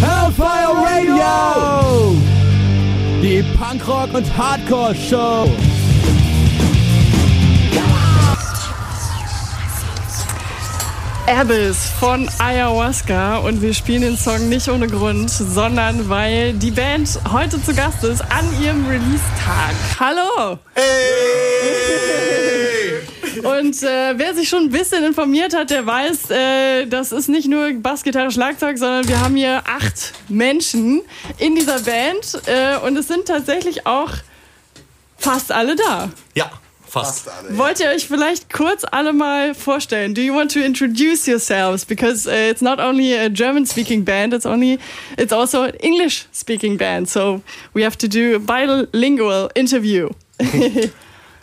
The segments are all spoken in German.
Hellfire Radio! Die Punkrock- und Hardcore-Show. Abyss von Ayahuasca und wir spielen den Song nicht ohne Grund, sondern weil die Band heute zu Gast ist an ihrem Release-Tag. Hallo! Hey! Und äh, wer sich schon ein bisschen informiert hat, der weiß, äh, das ist nicht nur Bass, Gitarre, Schlagzeug, sondern wir haben hier acht Menschen in dieser Band äh, und es sind tatsächlich auch fast alle da. Ja, fast. Wollt ihr euch vielleicht kurz alle mal vorstellen? Do you want to introduce yourselves? Because uh, it's not only a German-speaking band, it's only it's also an English-speaking band. So we have to do a bilingual interview.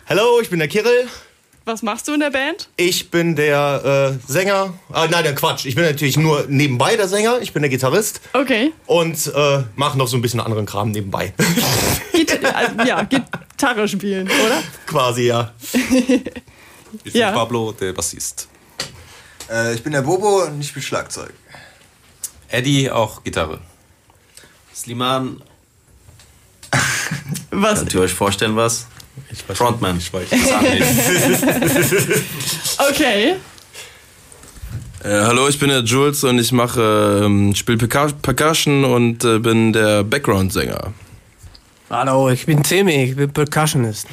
Hallo, ich bin der Kirill. Was machst du in der Band? Ich bin der äh, Sänger. Ah, nein, der Quatsch. Ich bin natürlich nur nebenbei der Sänger. Ich bin der Gitarrist Okay. und äh, mache noch so ein bisschen anderen Kram nebenbei. Git äh, ja, Gitarre spielen, oder? Quasi, ja. Ich bin Ja. Pablo, der Bassist. Äh, ich bin der Bobo und ich spiele Schlagzeug. Eddie, auch Gitarre. Sliman, Was? könnt ihr euch vorstellen, was? Frontman. Ich weiß auch nicht. Okay. Äh, hallo, ich bin der Jules und ich mache, ähm, spiele Percu- Percussion und äh, bin der Background-Sänger. Hallo, ich bin Timmy, ich bin Percussionist.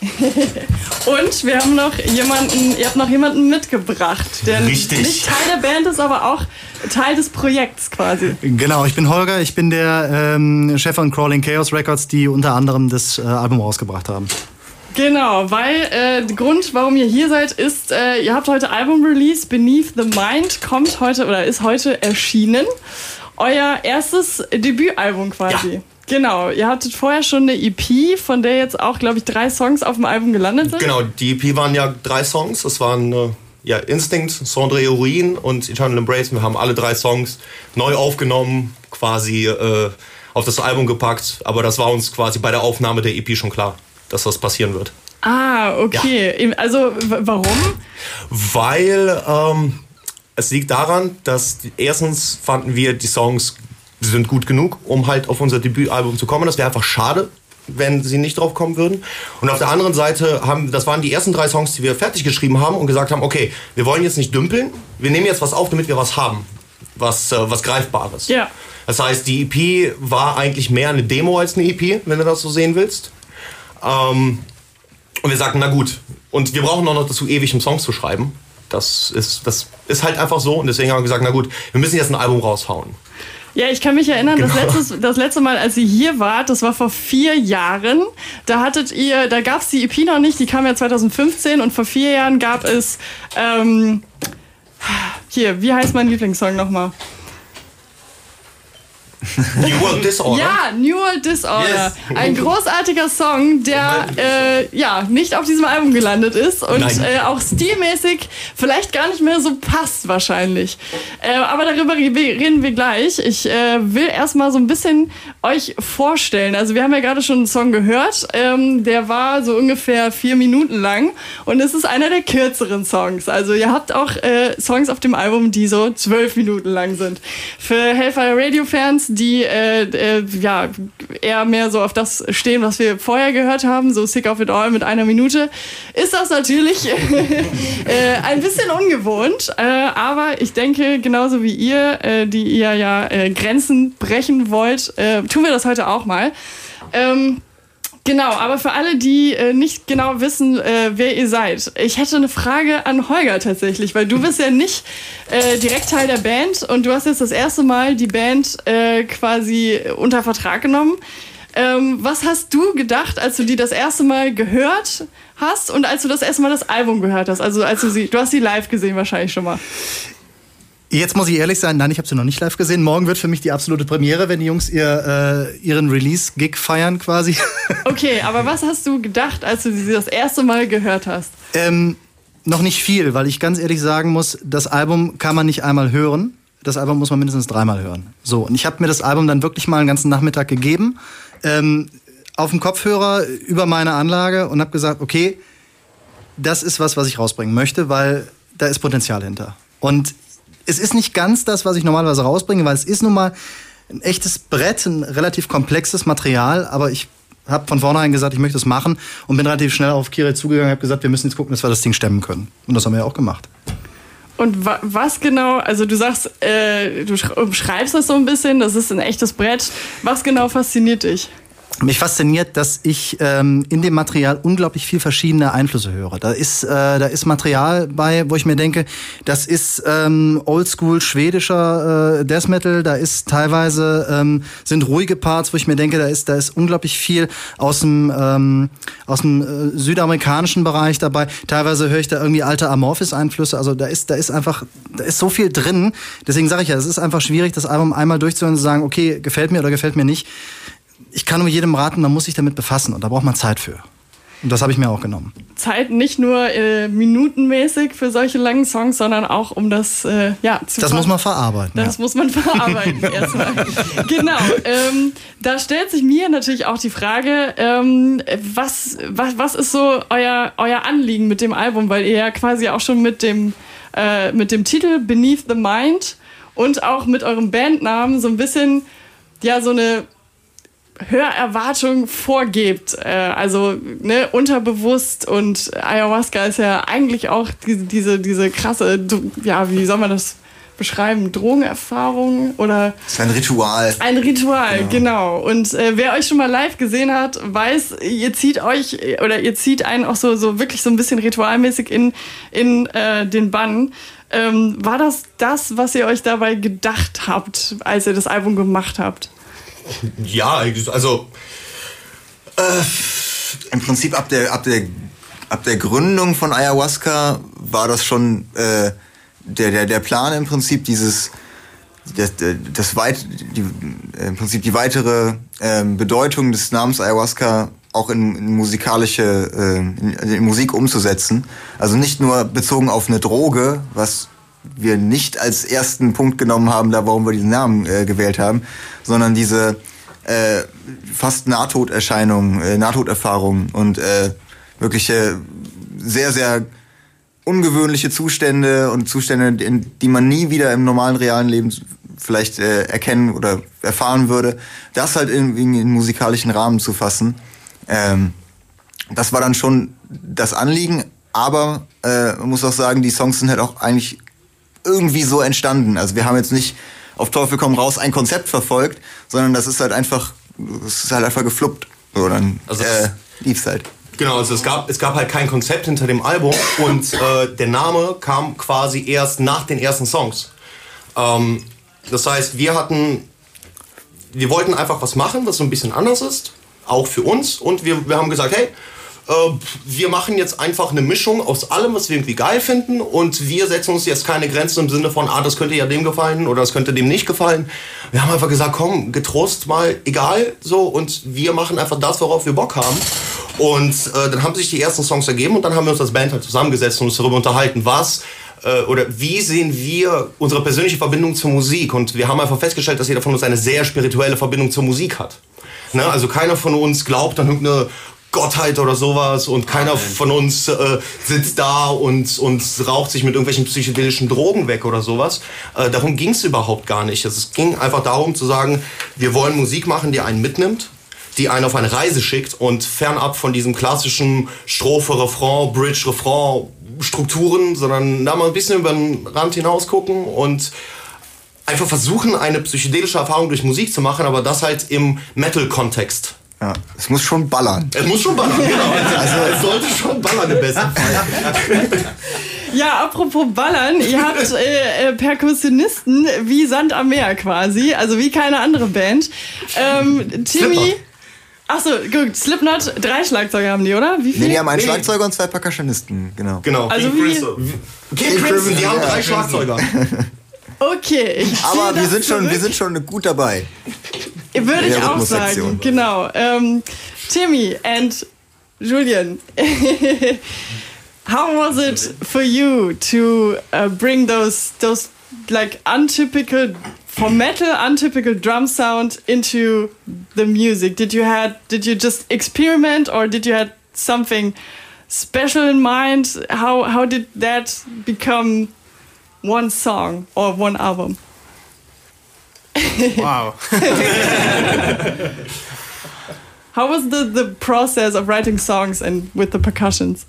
Und wir haben noch jemanden, ihr habt noch jemanden mitgebracht, der Richtig. nicht Teil der Band ist, aber auch Teil des Projekts quasi. Genau, ich bin Holger, ich bin der ähm, Chef von Crawling Chaos Records, die unter anderem das äh, Album rausgebracht haben. Genau, weil äh, der Grund, warum ihr hier seid, ist, äh, ihr habt heute Album-Release. Beneath the Mind kommt heute oder ist heute erschienen. Euer erstes Debütalbum quasi. Ja. Genau, ihr hattet vorher schon eine EP, von der jetzt auch, glaube ich, drei Songs auf dem Album gelandet sind. Genau, die EP waren ja drei Songs. Das waren äh, ja, Instinct, Cendré Urin und Eternal Embrace. Wir haben alle drei Songs neu aufgenommen, quasi äh, auf das Album gepackt. Aber das war uns quasi bei der Aufnahme der EP schon klar, dass das passieren wird. Ah, okay. Also, w- warum? Weil ähm, es liegt daran, dass erstens fanden wir die Songs sind gut genug, um halt auf unser Debütalbum zu kommen. Das wäre einfach schade, wenn sie nicht drauf kommen würden. Und auf der anderen Seite haben, das waren die ersten drei Songs, die wir fertig geschrieben haben und gesagt haben, okay, wir wollen jetzt nicht dümpeln, wir nehmen jetzt was auf, damit wir was haben, was, äh, was greifbares. Ja. Das heißt, die EP war eigentlich mehr eine Demo als eine EP, wenn du das so sehen willst. Ähm, und wir sagten, na gut, und wir brauchen auch noch dazu ewig, um Songs zu schreiben. Das ist, das ist halt einfach so. Und deswegen haben wir gesagt, na gut, wir müssen jetzt ein Album raushauen. Ja, ich kann mich erinnern, das, Genau. letztes, das letzte Mal, als ihr hier wart, das war vor vier Jahren. Da hattet ihr, da gab es die EP noch nicht, die kam ja 2015 und vor vier Jahren gab es ähm, hier, wie heißt mein Lieblingssong nochmal? New World Disorder. Ja, New World Disorder. Yes. Ein großartiger Song, der äh, ja nicht auf diesem Album gelandet ist und äh, auch stilmäßig vielleicht gar nicht mehr so passt wahrscheinlich. Äh, aber darüber re- reden wir gleich. Ich äh, will erstmal so ein bisschen euch vorstellen. Also wir haben ja gerade schon einen Song gehört. Ähm, der war so ungefähr vier Minuten lang und es ist einer der kürzeren Songs. Also ihr habt auch äh, Songs auf dem Album, die so zwölf Minuten lang sind. Für Hellfire Radio Fans, die äh, äh, ja eher mehr so auf das stehen, was wir vorher gehört haben, so Sick of It All mit einer Minute, ist das natürlich äh, ein bisschen ungewohnt. Äh, aber ich denke, genauso wie ihr, äh, die ihr ja äh, Grenzen brechen wollt, tun wir das heute auch mal. Ähm, Genau, aber für alle, die äh, nicht genau wissen, äh, wer ihr seid, ich hätte eine Frage an Holger tatsächlich, weil du bist ja nicht äh, direkt Teil der Band und du hast jetzt das erste Mal die Band äh, quasi unter Vertrag genommen. Ähm, was hast du gedacht, als du die das erste Mal gehört hast und als du das erste Mal das Album gehört hast? Also als du sie, du hast sie live gesehen wahrscheinlich schon mal. Jetzt muss ich ehrlich sein, nein, ich habe sie noch nicht live gesehen. Morgen wird für mich die absolute Premiere, wenn die Jungs ihr, äh, ihren Release-Gig feiern quasi. Okay, aber was hast du gedacht, als du sie das erste Mal gehört hast? ähm, noch nicht viel, weil ich ganz ehrlich sagen muss, das Album kann man nicht einmal hören. Das Album muss man mindestens dreimal hören. So, und ich habe mir das Album dann wirklich mal einen ganzen Nachmittag gegeben, ähm, auf dem Kopfhörer über meine Anlage und habe gesagt, okay, das ist was, was ich rausbringen möchte, weil da ist Potenzial hinter. Und es ist nicht ganz das, was ich normalerweise rausbringe, weil es ist nun mal ein echtes Brett, ein relativ komplexes Material, aber ich habe von vornherein gesagt, ich möchte es machen und bin relativ schnell auf Kire zugegangen und habe gesagt, wir müssen jetzt gucken, dass wir das Ding stemmen können. Und das haben wir ja auch gemacht. Und wa was genau, also du sagst, äh, du beschreibst das so ein bisschen, das ist ein echtes Brett. Was genau fasziniert dich? Mich fasziniert, dass ich ähm, in dem Material unglaublich viel verschiedene Einflüsse höre. Da ist, äh, da ist Material bei, wo ich mir denke, das ist ähm, oldschool schwedischer äh, Death Metal, da ist teilweise ähm, sind ruhige Parts, wo ich mir denke, da ist, da ist unglaublich viel aus dem, ähm, aus dem äh, südamerikanischen Bereich dabei. Teilweise höre ich da irgendwie alte Amorphis-Einflüsse. Also da ist, da ist einfach, da ist so viel drin. Deswegen sage ich ja, es ist einfach schwierig, das Album einmal durchzuhören und zu sagen, okay, gefällt mir oder gefällt mir nicht ich kann nur jedem raten, man muss sich damit befassen und da braucht man Zeit für. Und das habe ich mir auch genommen. Zeit nicht nur äh, minutenmäßig für solche langen Songs, sondern auch um das äh, ja zu Das muss man verarbeiten. Das ja. muss man verarbeiten erstmal. genau. Ähm, da stellt sich mir natürlich auch die Frage, ähm, was, was, was ist so euer, euer Anliegen mit dem Album? Weil ihr ja quasi auch schon mit dem, äh, mit dem Titel Beneath the Mind und auch mit eurem Bandnamen so ein bisschen ja so eine Hörerwartung vorgebt. Äh, also ne, unterbewusst und Ayahuasca ist ja eigentlich auch die, diese, diese krasse, ja, wie soll man das beschreiben? Drogenerfahrung oder? Das ist ein Ritual. Ein Ritual, genau. genau. Und äh, wer euch schon mal live gesehen hat, weiß, ihr zieht euch oder ihr zieht einen auch so, so wirklich so ein bisschen ritualmäßig in, in äh, den Bann. Ähm, war das das, was ihr euch dabei gedacht habt, als ihr das Album gemacht habt? Ja, also. Äh, Im Prinzip ab der, ab, der, ab der Gründung von Ayahuasca war das schon äh, der, der, der Plan im Prinzip dieses. Das, das weit, die, im Prinzip die weitere äh, Bedeutung des Namens Ayahuasca auch in, in musikalische äh, in, in Musik umzusetzen. Also nicht nur bezogen auf eine Droge, was wir nicht als ersten Punkt genommen haben, da warum wir diesen Namen äh, gewählt haben, sondern diese äh, fast Nahtoderscheinungen, äh, Nahtoderfahrungen und äh, wirkliche sehr, sehr ungewöhnliche Zustände und Zustände, die man nie wieder im normalen realen Leben vielleicht äh, erkennen oder erfahren würde, das halt in, in, in musikalischen Rahmen zu fassen. Ähm, das war dann schon das Anliegen, aber äh, man muss auch sagen, die Songs sind halt auch eigentlich irgendwie so entstanden. Also wir haben jetzt nicht auf Teufel komm raus ein Konzept verfolgt, sondern das ist halt einfach, das ist halt einfach gefluppt. So, dann also äh, lief's halt. Genau, also es gab, es gab halt kein Konzept hinter dem Album und äh, der Name kam quasi erst nach den ersten Songs. Ähm, das heißt, wir hatten, wir wollten einfach was machen, was so ein bisschen anders ist, auch für uns und wir, wir haben gesagt, hey, äh, wir machen jetzt einfach eine Mischung aus allem, was wir irgendwie geil finden und wir setzen uns jetzt keine Grenzen im Sinne von, ah, das könnte ja dem gefallen oder das könnte dem nicht gefallen. Wir haben einfach gesagt, komm, getrost mal, egal, so und wir machen einfach das, worauf wir Bock haben. Und äh, dann haben sich die ersten Songs ergeben und dann haben wir uns als Band halt zusammengesetzt und uns darüber unterhalten, was äh, oder wie sehen wir unsere persönliche Verbindung zur Musik? Und wir haben einfach festgestellt, dass jeder von uns eine sehr spirituelle Verbindung zur Musik hat. Ne? Also keiner von uns glaubt an irgendeine Gottheit oder sowas und keiner Amen. von uns äh, sitzt da und, und raucht sich mit irgendwelchen psychedelischen Drogen weg oder sowas. Äh, darum ging es überhaupt gar nicht. Es ging einfach darum zu sagen, wir wollen Musik machen, die einen mitnimmt, die einen auf eine Reise schickt und fernab von diesem klassischen Strophe, Refrain, Bridge, Refrain Strukturen, sondern da mal ein bisschen über den Rand hinaus gucken und einfach versuchen, eine psychedelische Erfahrung durch Musik zu machen, aber das halt im Metal-Kontext. Ja, es muss schon ballern. Es muss schon ballern, genau. Also es sollte schon ballern im besten Fall. Ja, apropos Ballern, ihr habt äh, äh, Perkussionisten wie Sand am Meer quasi, also wie keine andere Band. Ähm, Timmy. Achso, gut, Slipknot, drei Schlagzeuger haben die, oder? Wie viele? Nee, die haben einen Schlagzeuger und zwei Percussionisten, genau. Genau. Also King wie? King Crimson, die haben drei Schlagzeuger. Okay. Aber wir sind, schon, wir sind schon gut dabei. Würde ich auch sagen, genau. Um, Timmy and Julian, how was it for you to uh, bring those those like untypical for metal untypical drum sound into the music? Did you had did you just experiment or did you had something special in mind? How how did that become one song or one album? Wow. How was the, the process of writing songs and with the percussions?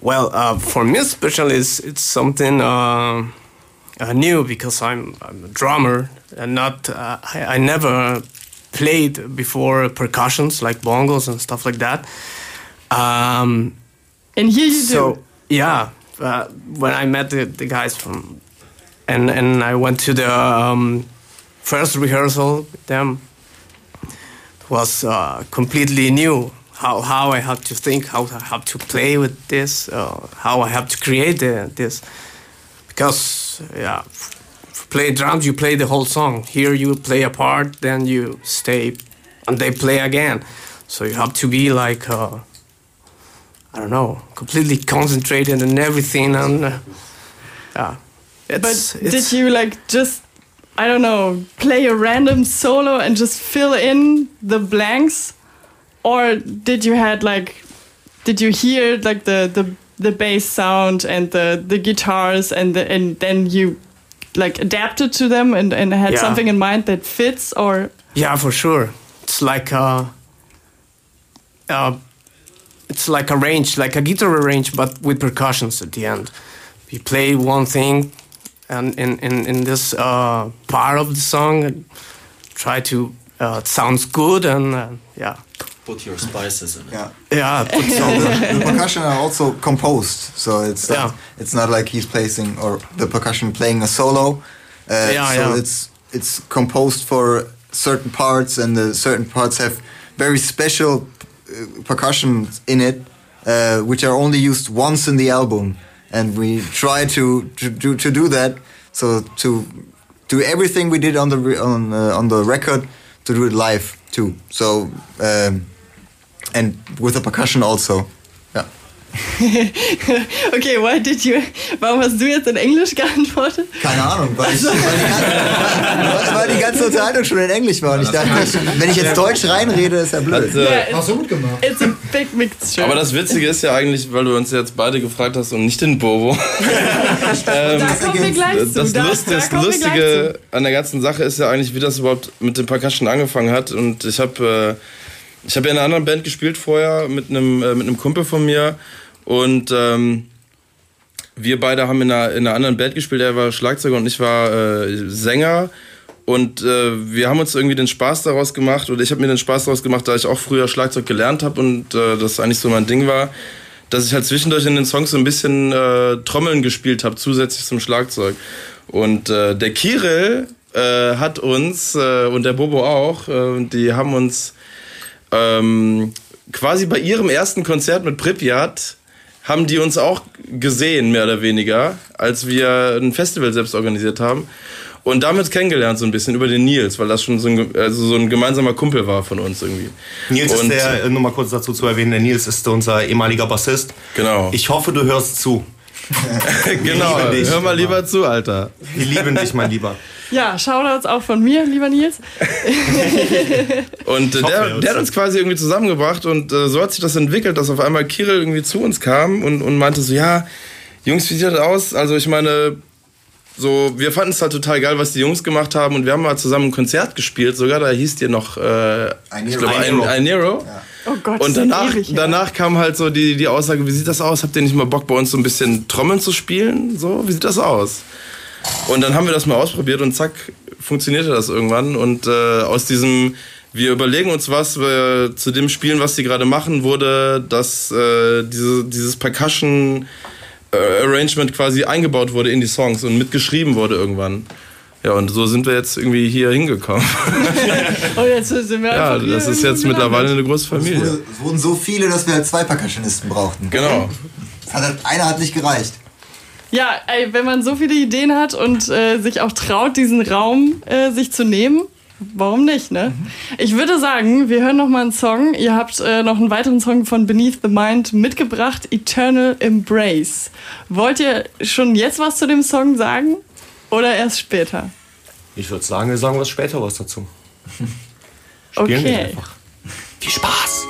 Well, uh, for me especially, it's, it's something uh, uh, new because I'm, I'm a drummer and not uh, I, I never played before percussions like bongos and stuff like that. Um, and here you so, do. Yeah, uh, when I met the, the guys from, and and I went to the um, first rehearsal with them. It was uh, completely new. How how I have to think, how I to play with this, uh, how I have to create the, this, because yeah, play drums you play the whole song. Here you play a part, then you stay, and they play again. So you have to be like. Uh, I don't know, completely concentrated on everything, and uh, yeah. But It's, did you like just, I don't know, play a random solo and just fill in the blanks? Or did you had like, did you hear like the, the, the bass sound and the, the guitars and the, and then you like adapted to them and, and had Yeah. something in mind that fits or Yeah, for sure. It's like uh, uh, it's like a range, like a guitar range, but with percussions at the end. You play one thing, and in in, in this uh, part of the song, and try to uh, it sounds good, and uh, yeah, Put your spices in it. Yeah. yeah. put So some- the, the percussion are also composed, so it's not, Yeah. it's not like he's placing or the percussion playing a solo. Uh, Yeah, so yeah. it's it's composed for certain parts, and the certain parts have very special uh, percussion in it, uh, which are only used once in the album, and we try to to do, to do that. So to do everything we did on the on uh, on the record to do it live too. So. Um, and with the percussion also. Okay, why did you, warum hast du jetzt in Englisch geantwortet? Keine Ahnung, weil, ich, weil, die ganze, weil die ganze Unterhaltung schon in Englisch war. Und ich dachte, wenn ich jetzt Deutsch reinrede, ist ja blöd. Äh, Ja, Hast du gut gemacht. It's a big mixture. aber das Witzige ist ja eigentlich, weil du uns jetzt beide gefragt hast und nicht den Bobo. ähm, da kommen wir gleich zu. das, Lust, Lustige an der ganzen Sache ist ja eigentlich, wie das überhaupt mit dem Percussion angefangen hat. Und ich habe äh, ich hab ja in einer anderen Band gespielt vorher mit einem äh, mit einem Kumpel von mir und ähm, wir beide haben in einer, in einer anderen Band gespielt. Er war Schlagzeuger und ich war äh, Sänger. Und äh, wir haben uns irgendwie den Spaß daraus gemacht, oder ich habe mir den Spaß daraus gemacht, da ich auch früher Schlagzeug gelernt habe und äh, das eigentlich so mein Ding war, dass ich halt zwischendurch in den Songs so ein bisschen äh, Trommeln gespielt habe, zusätzlich zum Schlagzeug. Und äh, der Kirill äh, hat uns, äh, und der Bobo auch, äh, die haben uns ähm, quasi bei ihrem ersten Konzert mit Pripyat haben die uns auch gesehen, mehr oder weniger, als wir ein Festival selbst organisiert haben. Und damit kennengelernt so ein bisschen über den Nils, weil das schon so ein, also so ein gemeinsamer Kumpel war von uns irgendwie. Nils ist Und, der, äh, nur mal kurz dazu zu erwähnen, der Nils ist unser ehemaliger Bassist. Genau. Ich hoffe, du hörst zu. genau, dich. hör mal lieber zu, Alter. Wir lieben dich, mein Lieber. Ja, Shoutouts auch von mir, lieber Nils. Und äh, er der, der hat uns quasi irgendwie zusammengebracht und äh, so hat sich das entwickelt, dass auf einmal Kirill irgendwie zu uns kam und, und meinte so, ja, Jungs, wie sieht das aus? Also ich meine, so, wir fanden es halt total geil, was die Jungs gemacht haben und wir haben mal zusammen ein Konzert gespielt, sogar da hieß dir noch äh, Ein ich Nero. Ein ein. Oh Gott, Und danach, ewig her. danach kam halt so die, die Aussage, wie sieht das aus? Habt ihr nicht mal Bock bei uns so ein bisschen Trommeln zu spielen? So, wie sieht das aus? Und dann haben wir das mal ausprobiert und zack, funktionierte das irgendwann. Und äh, aus diesem, wir überlegen uns was, wir zu dem Spielen, was die gerade machen, wurde, dass äh, diese, dieses Percussion äh, Arrangement quasi eingebaut wurde in die Songs und mitgeschrieben wurde irgendwann. Ja, und so sind wir jetzt irgendwie hier hingekommen. Oh, jetzt sind wir ja, das ist jetzt mittlerweile eine große Es, Familie. wurde, es wurden so viele, dass wir halt zwei Percussionisten brauchten. Genau. Hat halt, einer hat nicht gereicht. Ja, ey, wenn man so viele Ideen hat und äh, sich auch traut, diesen Raum äh, sich zu nehmen, warum nicht, ne? Ich würde sagen, wir hören noch mal einen Song. Ihr habt äh, noch einen weiteren Song von Beneath the Mind mitgebracht, Eternal Embrace. Wollt ihr schon jetzt was zu dem Song sagen oder erst später? Ich würde sagen, wir sagen was später was dazu. Spielen wir Okay. einfach. Viel Spaß!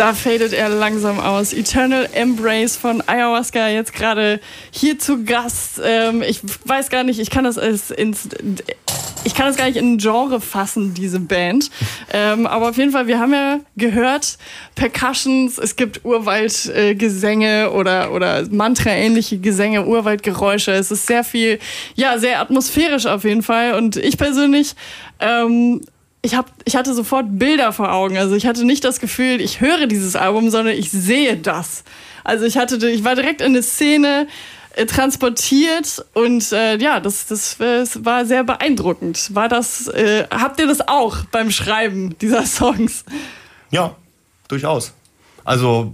Da fadet er langsam aus. Eternal Embrace von Ayahuasca jetzt gerade hier zu Gast. Ähm, ich weiß gar nicht, ich kann das als ins, ich kann das gar nicht in ein Genre fassen, diese Band. Ähm, aber auf jeden Fall, wir haben ja gehört, Percussions, es gibt Urwaldgesänge äh, oder, oder Mantra-ähnliche Gesänge, Urwaldgeräusche. Es ist sehr viel, ja, sehr atmosphärisch auf jeden Fall. Und ich persönlich ähm, ich, hab, ich hatte sofort Bilder vor Augen. Also ich hatte nicht das Gefühl, ich höre dieses Album, sondern ich sehe das. Also ich hatte, ich war direkt in eine Szene äh, transportiert und äh, ja, das, das, das war sehr beeindruckend. War das, äh, habt ihr das auch beim Schreiben dieser Songs? Ja, durchaus. Also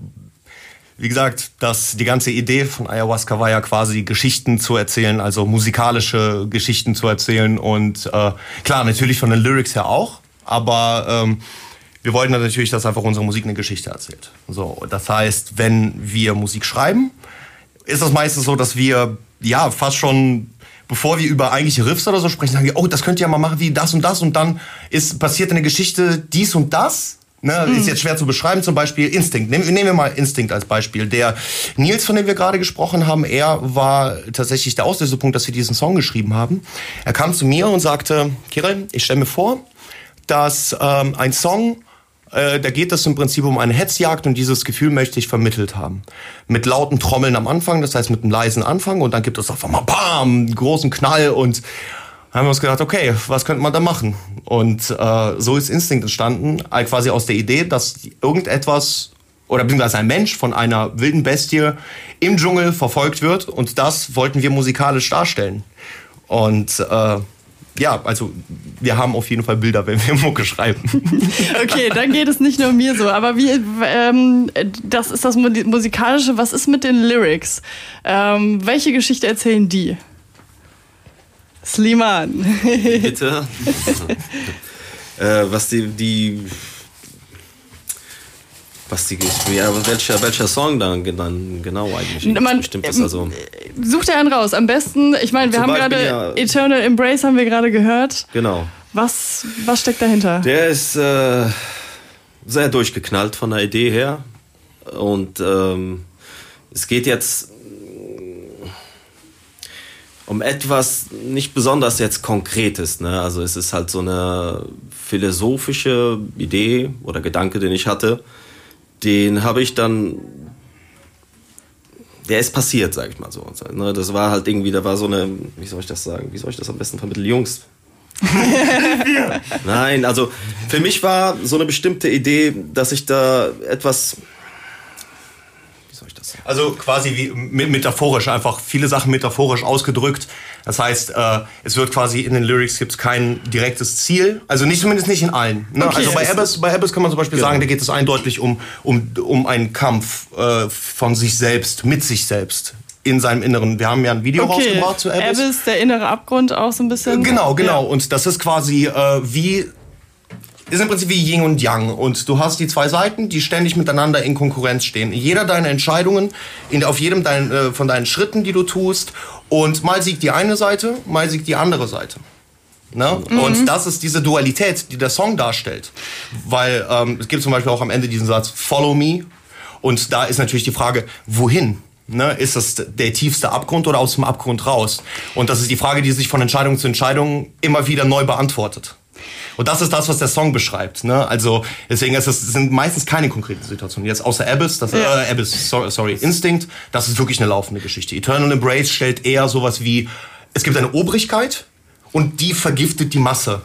wie gesagt, das, die ganze Idee von Ayahuasca war ja quasi Geschichten zu erzählen, also musikalische Geschichten zu erzählen. Und äh, klar, natürlich von den Lyrics her auch, aber ähm, wir wollten natürlich, dass einfach unsere Musik eine Geschichte erzählt. So, das heißt, wenn wir Musik schreiben, ist das meistens so, dass wir ja fast schon bevor wir über eigentliche Riffs oder so sprechen, sagen wir, oh, das könnt ihr ja mal machen wie das und das. Und dann ist passiert in der Geschichte dies und das Ne, mhm. Ist jetzt schwer zu beschreiben, zum Beispiel Instinct. Nehmen, nehmen wir mal Instinct als Beispiel. Der Nils, von dem wir gerade gesprochen haben, er war tatsächlich der Auslösepunkt, dass wir diesen Song geschrieben haben. Er kam zu mir und sagte, Kirill, ich stelle mir vor, dass ähm, ein Song, äh, da geht es im Prinzip um eine Hetzjagd und dieses Gefühl möchte ich vermittelt haben. Mit lauten Trommeln am Anfang, das heißt mit einem leisen Anfang und dann gibt es auf einmal BAM, einen großen Knall und haben wir uns gedacht, okay, was könnte man da machen? Und äh, so ist Instinct entstanden, quasi aus der Idee, dass irgendetwas oder beziehungsweise ein Mensch von einer wilden Bestie im Dschungel verfolgt wird und das wollten wir musikalisch darstellen. Und äh, ja, also wir haben auf jeden Fall Bilder, wenn wir Mucke schreiben. Okay, dann geht es nicht nur mir so. Aber wie, ähm, das ist das Musikalische. Was ist mit den Lyrics? Ähm, welche Geschichte erzählen die? Sliman. Bitte. äh, was die, die was die ja, welcher, welcher Song dann, dann genau eigentlich? Man, bestimmt ist also such dir einen raus. Am besten ich meine wir haben gerade ja, Eternal Embrace haben wir gerade gehört. Genau. Was was steckt dahinter? Der ist äh, sehr durchgeknallt von der Idee her. Und ähm, es geht jetzt um etwas nicht besonders jetzt Konkretes. Ne? Also es ist halt so eine philosophische Idee oder Gedanke, den ich hatte. Den habe ich dann, der ist passiert, sag ich mal so. Ne? Das war halt irgendwie, da war so eine, wie soll ich das sagen, wie soll ich das am besten vermitteln? Jungs, Nein, also für mich war so eine bestimmte Idee, dass ich da etwas also quasi wie metaphorisch, einfach viele Sachen metaphorisch ausgedrückt. Das heißt, äh, es wird quasi in den Lyrics gibt kein direktes Ziel. Also nicht zumindest nicht in allen. Ne? Okay, also bei Abbas, bei Abbas kann man zum Beispiel genau. sagen, da geht es eindeutig um, um, um einen Kampf äh, von sich selbst, mit sich selbst in seinem Inneren. Wir haben ja ein Video okay. rausgebracht zu Abyss. Abyss, der innere Abgrund auch so ein bisschen. Genau, genau. Ja. Und das ist quasi äh, wie ist im Prinzip wie Yin und Yang. Und du hast die zwei Seiten, die ständig miteinander in Konkurrenz stehen. Jeder deiner Entscheidungen, in, auf jedem dein, äh, von deinen Schritten, die du tust. Und mal siegt die eine Seite, mal siegt die andere Seite. Ne? Mhm. Und das ist diese Dualität, die der Song darstellt. Weil ähm, es gibt zum Beispiel auch am Ende diesen Satz, Follow me. Und da ist natürlich die Frage, wohin? Ne, ist das der tiefste Abgrund oder aus dem Abgrund raus? Und das ist die Frage, die sich von Entscheidung zu Entscheidung immer wieder neu beantwortet. Und das ist das, was der Song beschreibt. Ne? Also deswegen ist es sind meistens keine konkreten Situationen. Jetzt außer Abyss, das ja. äh, Abyss, sorry, sorry, Instinct, das ist wirklich eine laufende Geschichte. Eternal Embrace stellt eher sowas wie es gibt eine Obrigkeit und die vergiftet die Masse.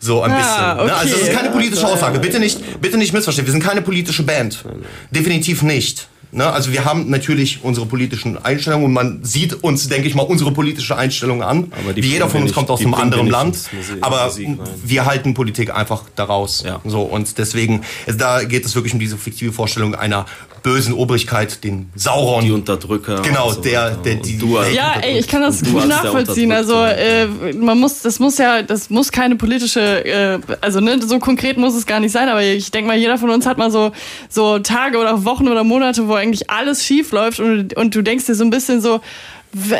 So ein ah, bisschen. Okay. Ne? Also es ist keine politische Aussage. Bitte nicht, bitte nicht missverstehen. Wir sind keine politische Band. Definitiv nicht. Ne? Also wir haben natürlich unsere politischen Einstellungen und man sieht uns, denke ich mal, unsere politische Einstellung an. Wie jeder von uns kommt aus einem anderen Land. Musik, aber Musik, wir halten Politik einfach daraus. Ja. So, und deswegen, da geht es wirklich um diese fiktive Vorstellung einer bösen Obrigkeit, den Sauron. Die Unterdrücker. Genau, so der, der, die. Du ja, ey, ich kann das gut nachvollziehen. Also, äh, man muss, das muss ja, das muss keine politische, äh, also ne, so konkret muss es gar nicht sein, aber ich denke mal, jeder von uns hat mal so, so Tage oder Wochen oder Monate, wo eigentlich alles schief läuft und, und du denkst dir so ein bisschen so,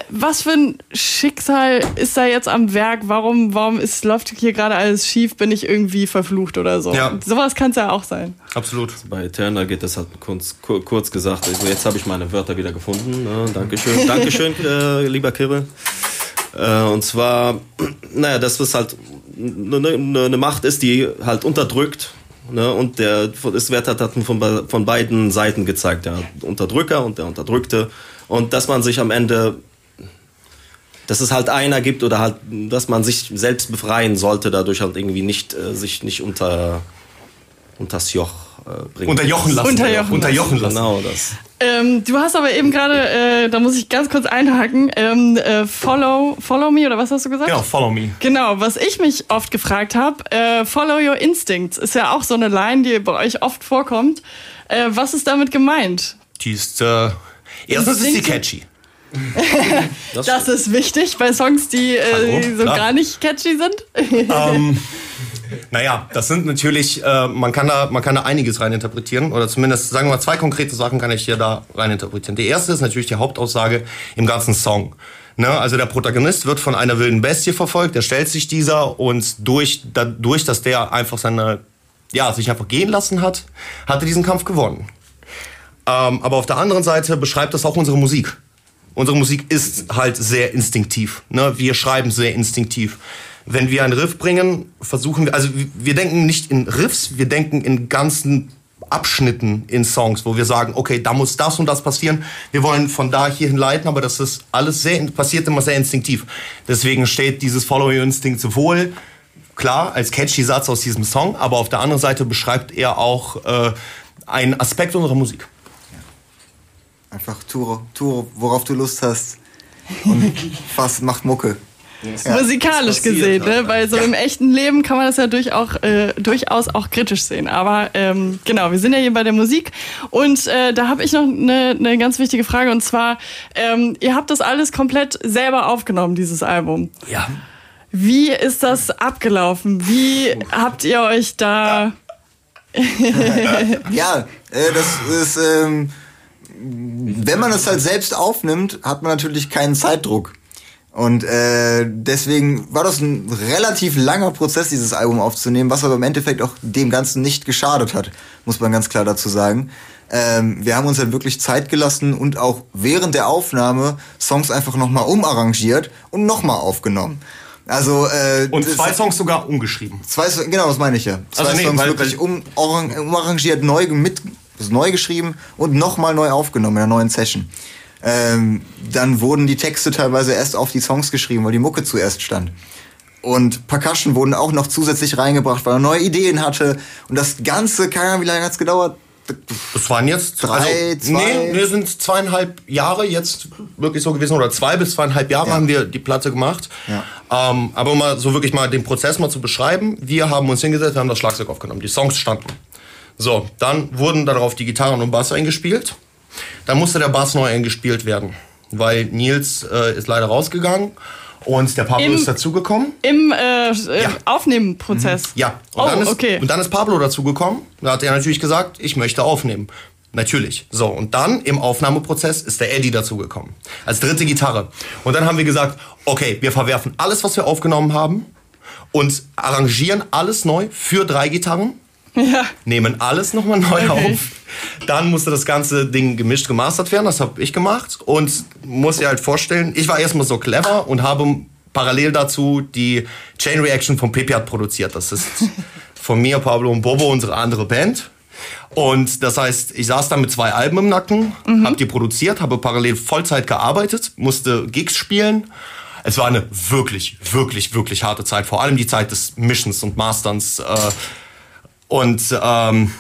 was für ein Schicksal ist da jetzt am Werk? Warum, warum ist, läuft hier gerade alles schief? Bin ich irgendwie verflucht oder so? Ja. Sowas kann es ja auch sein. Absolut. Bei Eternal geht das halt kurz, kur- kurz gesagt. Also jetzt habe ich meine Wörter wieder gefunden. Ne? Dankeschön. Dankeschön, äh, lieber Kirill. Äh, und zwar, naja, das was halt eine ne, ne Macht ist, die halt unterdrückt. Ne? Und der, es wird halt von, von beiden Seiten gezeigt, der Unterdrücker und der Unterdrückte. Und dass man sich am Ende, dass es halt einer gibt oder halt, dass man sich selbst befreien sollte, dadurch halt irgendwie nicht, äh, sich nicht unter, unters Joch äh, bringen. Unterjochen lassen. Unterjochen Unterjochen lassen. Genau das. Ähm, du hast aber eben gerade, äh, da muss ich ganz kurz einhaken, ähm, äh, follow, follow me oder was hast du gesagt? Genau, follow me. Genau, was ich mich oft gefragt habe, äh, follow your instincts ist ja auch so eine Line, die bei euch oft vorkommt. Äh, was ist damit gemeint? Die ist, äh, erstens ist die Instinkte? catchy. Das, ist wichtig bei Songs, die Hallo, äh, so klar. gar nicht catchy sind. ähm, naja, das sind natürlich, äh, man, kann da, man kann da einiges reininterpretieren. Oder zumindest, sagen wir mal, zwei konkrete Sachen kann ich hier da reininterpretieren. Die erste ist natürlich die Hauptaussage im ganzen Song. Ne, also der Protagonist wird von einer wilden Bestie verfolgt, der stellt sich dieser und durch, dadurch, dass der einfach seine, ja, sich einfach gehen lassen hat, hat er diesen Kampf gewonnen. Ähm, aber auf der anderen Seite beschreibt das auch unsere Musik. Unsere Musik ist halt sehr instinktiv. Ne? Wir schreiben sehr instinktiv. Wenn wir einen Riff bringen, versuchen wir, also wir- denken nicht in Riffs, wir denken in ganzen Abschnitten in Songs, wo wir sagen, okay, da muss das und das passieren. Wir wollen von da hierhin leiten, aber das ist alles sehr, passiert immer sehr instinktiv. Deswegen steht dieses Follow Your Instinct sowohl klar als catchy Satz aus diesem Song, aber auf der anderen Seite beschreibt er auch äh, einen Aspekt unserer Musik. Einfach tu, tu, worauf du Lust hast. Und was macht Mucke. Ja. Musikalisch gesehen, ne? weil so im echten Leben kann man das ja durch auch, äh, durchaus auch kritisch sehen. Aber ähm, genau, wir sind ja hier bei der Musik und äh, da habe ich noch eine ne ganz wichtige Frage und zwar, ähm, ihr habt das alles komplett selber aufgenommen, dieses Album. Ja. Wie ist das abgelaufen? Wie habt ihr euch da... Ja, äh, das ist, ähm, wenn man es halt selbst aufnimmt, hat man natürlich keinen Zeitdruck. Und äh, deswegen war das ein relativ langer Prozess, dieses Album aufzunehmen, was aber im Endeffekt auch dem Ganzen nicht geschadet hat, muss man ganz klar dazu sagen. Ähm, wir haben uns halt wirklich Zeit gelassen und auch während der Aufnahme Songs einfach nochmal umarrangiert und nochmal aufgenommen. Also äh, Und zwei Songs sogar umgeschrieben. Zwei, genau, das meine ich ja. Zwei Also nee, Songs weil- wirklich um, umarrangiert, neu mit, also neu geschrieben und nochmal neu aufgenommen in einer neuen Session. Ähm, dann wurden die Texte teilweise erst auf die Songs geschrieben, weil die Mucke zuerst stand. Und Percussion wurden auch noch zusätzlich reingebracht, weil er neue Ideen hatte. Und das Ganze, keine Ahnung, wie lange hat's gedauert? Das waren jetzt Drei, also, zwei? Nee, wir sind zweieinhalb Jahre jetzt wirklich so gewesen oder zwei bis zweieinhalb Jahre haben wir die Platte gemacht. Ja. Ähm, aber um mal so wirklich mal den Prozess mal zu beschreiben, wir haben uns hingesetzt, wir haben das Schlagzeug aufgenommen, die Songs standen. So, dann wurden darauf die Gitarren und Bass eingespielt. Dann musste der Bass neu eingespielt werden, weil Nils äh, ist leider rausgegangen und der Pablo Im- ist dazugekommen. Im äh, äh, Aufnehmenprozess? Ja, und, Oh, dann ist, okay. und dann ist Pablo dazugekommen. Da hat er natürlich gesagt, ich möchte aufnehmen. Natürlich. So, und dann im Aufnahmeprozess ist der Eddie dazugekommen. Als dritte Gitarre. Und dann haben wir gesagt, okay, wir verwerfen alles, was wir aufgenommen haben und arrangieren alles neu für drei Gitarren. Ja. Nehmen alles nochmal neu auf. Dann musste das ganze Ding gemischt gemastert werden. Das habe ich gemacht. Und muss dir halt vorstellen, ich war erstmal so clever und habe parallel dazu die Chain Reaction von Pepiat produziert. Das ist von mir, Pablo und Bobo, unsere andere Band. Und das heißt, ich saß da mit zwei Alben im Nacken, Mhm. habe die produziert, habe parallel Vollzeit gearbeitet, musste Gigs spielen. Es war eine wirklich, wirklich, wirklich harte Zeit. Vor allem die Zeit des Missions und Masterns. Äh, und ähm,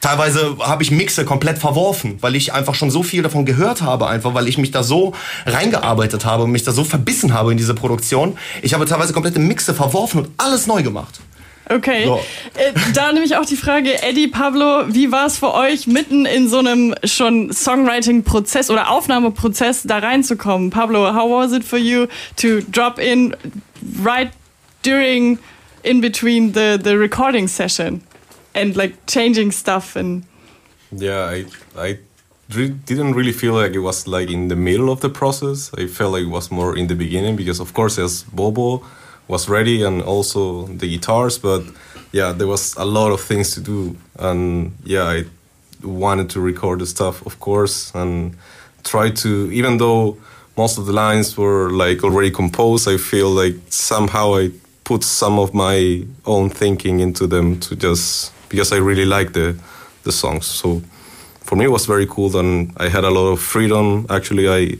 teilweise habe ich Mixe komplett verworfen, weil ich einfach schon so viel davon gehört habe, einfach weil ich mich da so reingearbeitet habe und mich da so verbissen habe in diese Produktion. Ich habe teilweise komplette Mixe verworfen und alles neu gemacht. Okay. So. Äh, da nämlich auch die Frage, Eddie, Pablo, wie war es für euch, mitten in so einem schon Songwriting-Prozess oder Aufnahmeprozess da reinzukommen? Pablo, how was it for you to drop in right during, in between the, the recording session and like changing stuff and Yeah, I I re- didn't really feel like it was like in the middle of the process. I felt like it was more in the beginning because, of course, as Bobo was ready and also the guitars, but yeah, there was a lot of things to do, and yeah, I wanted to record the stuff, of course, and try to even though most of the lines were like already composed, I feel like somehow I put some of my own thinking into them to just because I really like the the songs. So for me, it was very cool. And I had a lot of freedom. Actually, I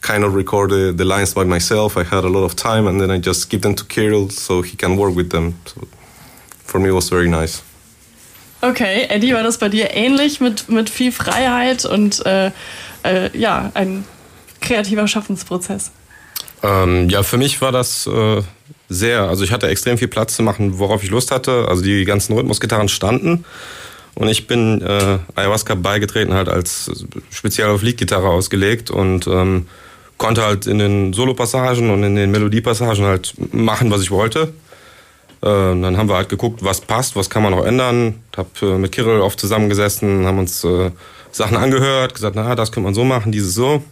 kind of recorded the lines by myself. I had a lot of time, and then I just give them to Kirill so he can work with them. So for me, it was very nice. Okay, Eddie, war das bei dir ähnlich mit, mit viel Freiheit und äh, äh, ja, ein kreativer Schaffensprozess? Ähm, ja, für mich war das äh, sehr, also ich hatte extrem viel Platz zu machen, worauf ich Lust hatte. Also die ganzen Rhythmusgitarren standen und ich bin äh, Ayahuasca beigetreten halt als speziell auf Leadgitarre ausgelegt und ähm, konnte halt in den Solopassagen und in den Melodiepassagen halt machen, was ich wollte. Äh, dann haben wir halt geguckt, was passt, was kann man noch ändern. Hab äh, mit Kirill oft zusammengesessen, haben uns äh, Sachen angehört, gesagt, na, das könnte man so machen, dieses so.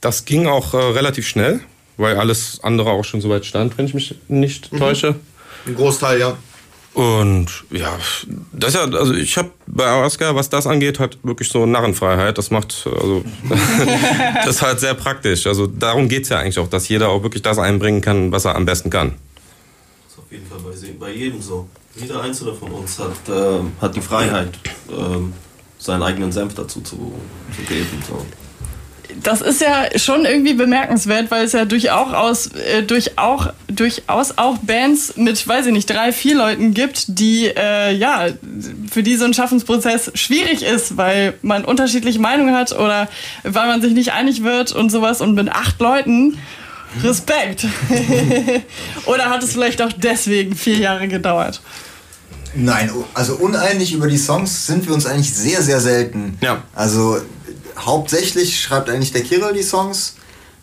Das ging auch äh, relativ schnell, weil alles andere auch schon soweit stand, wenn ich mich nicht Mhm. täusche. Ein Großteil, ja. Und ja, das ist ja, also ich habe bei Ayahuasca, was das angeht, halt wirklich so Narrenfreiheit. Das macht, also das ist halt sehr praktisch. Also darum geht's ja eigentlich auch, dass jeder auch wirklich das einbringen kann, was er am besten kann. Das ist auf jeden Fall bei, bei jedem so. Jeder Einzelne von uns hat, ähm, hat die Freiheit, ähm, seinen eigenen Senf dazu zu, zu geben. So. Das ist ja schon irgendwie bemerkenswert, weil es ja durchaus, äh, durchaus, durchaus auch Bands mit, weiß ich nicht, drei, vier Leuten gibt, die, äh, ja, für die so ein Schaffensprozess schwierig ist, weil man unterschiedliche Meinungen hat oder weil man sich nicht einig wird und sowas. Und mit acht Leuten, Respekt. oder hat es vielleicht auch deswegen vier Jahre gedauert? Nein, also uneinig über die Songs sind wir uns eigentlich sehr, sehr selten. Ja. Also hauptsächlich schreibt eigentlich der Kirill die Songs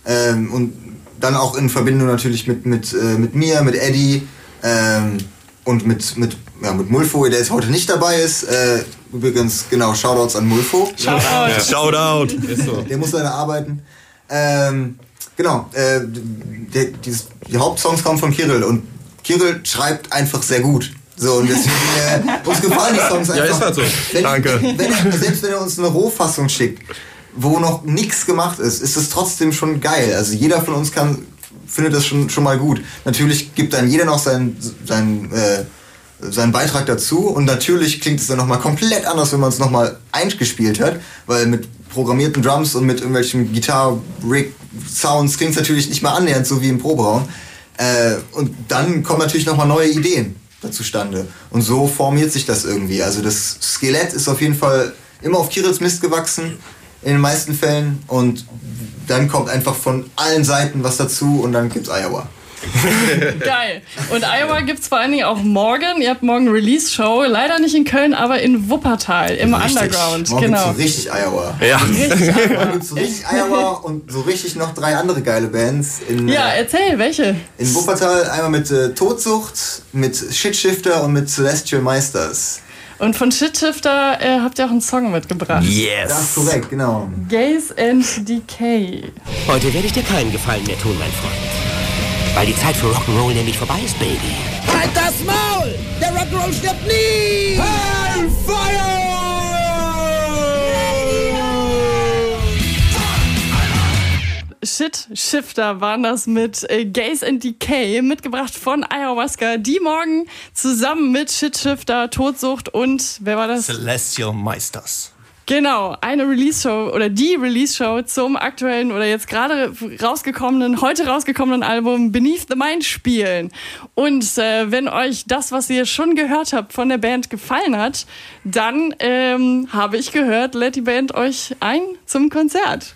ähm, und dann auch in Verbindung natürlich mit, mit, äh, mit mir, mit Eddie ähm, und mit, mit, ja, mit Mulfo, der jetzt heute nicht dabei ist. Äh, übrigens, genau, Shoutouts an Mulfo. Shoutout. Shoutout! Ist so. Der muss leider arbeiten. Ähm, genau, äh, der, dieses, die Hauptsongs kommen von Kirill und Kirill schreibt einfach sehr gut. So, und deswegen, äh, uns gefallen die Songs einfach. Ja, ist halt so. Wenn, Danke. Wenn er, selbst wenn er uns eine Rohfassung schickt, wo noch nichts gemacht ist, ist es trotzdem schon geil. Also jeder von uns kann, findet das schon, schon mal gut. Natürlich gibt dann jeder noch seinen, seinen, äh, seinen Beitrag dazu und natürlich klingt es dann nochmal komplett anders, wenn man es nochmal eingespielt hat, weil mit programmierten Drums und mit irgendwelchen Gitarre-Rig-Sounds klingt es natürlich nicht mal annähernd so wie im Proberaum. Äh, und dann kommen natürlich nochmal neue Ideen dazu stande. Und so formiert sich das irgendwie. Also das Skelett ist auf jeden Fall immer auf Kirills Mist gewachsen, in den meisten Fällen. Und dann kommt einfach von allen Seiten was dazu und dann gibt's Iowa. Geil. Und Iowa gibt es vor allen Dingen auch morgen. Ihr habt morgen Release-Show. Leider nicht in Köln, aber in Wuppertal, im Underground. Morgen genau. so richtig Iowa. Ja. Morgen gibt's so richtig Iowa und so richtig noch drei andere geile Bands. In, Ja, äh, erzähl, welche? in Wuppertal einmal mit äh, Todsucht, mit Shitshifter und mit Celestial Meisters. Und von Shitshifter äh, habt ihr auch einen Song mitgebracht. Das ist korrekt, genau. Gaze and Decay. Heute werde ich dir keinen Gefallen mehr tun, mein Freund. Weil die Zeit für Rock'n'Roll nämlich vorbei ist, Baby. Halt das Maul! Der Rock'n'Roll stirbt nie! Hellfire! Shit Shifter waren das mit äh, Gaze and Decay, mitgebracht von Ayahuasca, die morgen zusammen mit Shit Shifter, Todsucht und, wer war das? Celestial Meisters. Genau, eine Release-Show oder die Release-Show zum aktuellen oder jetzt gerade rausgekommenen, heute rausgekommenen Album Beneath the Mind spielen. Und äh, wenn euch das, was ihr schon gehört habt von der Band gefallen hat, dann ähm, habe ich gehört, lädt die Band euch ein zum Konzert.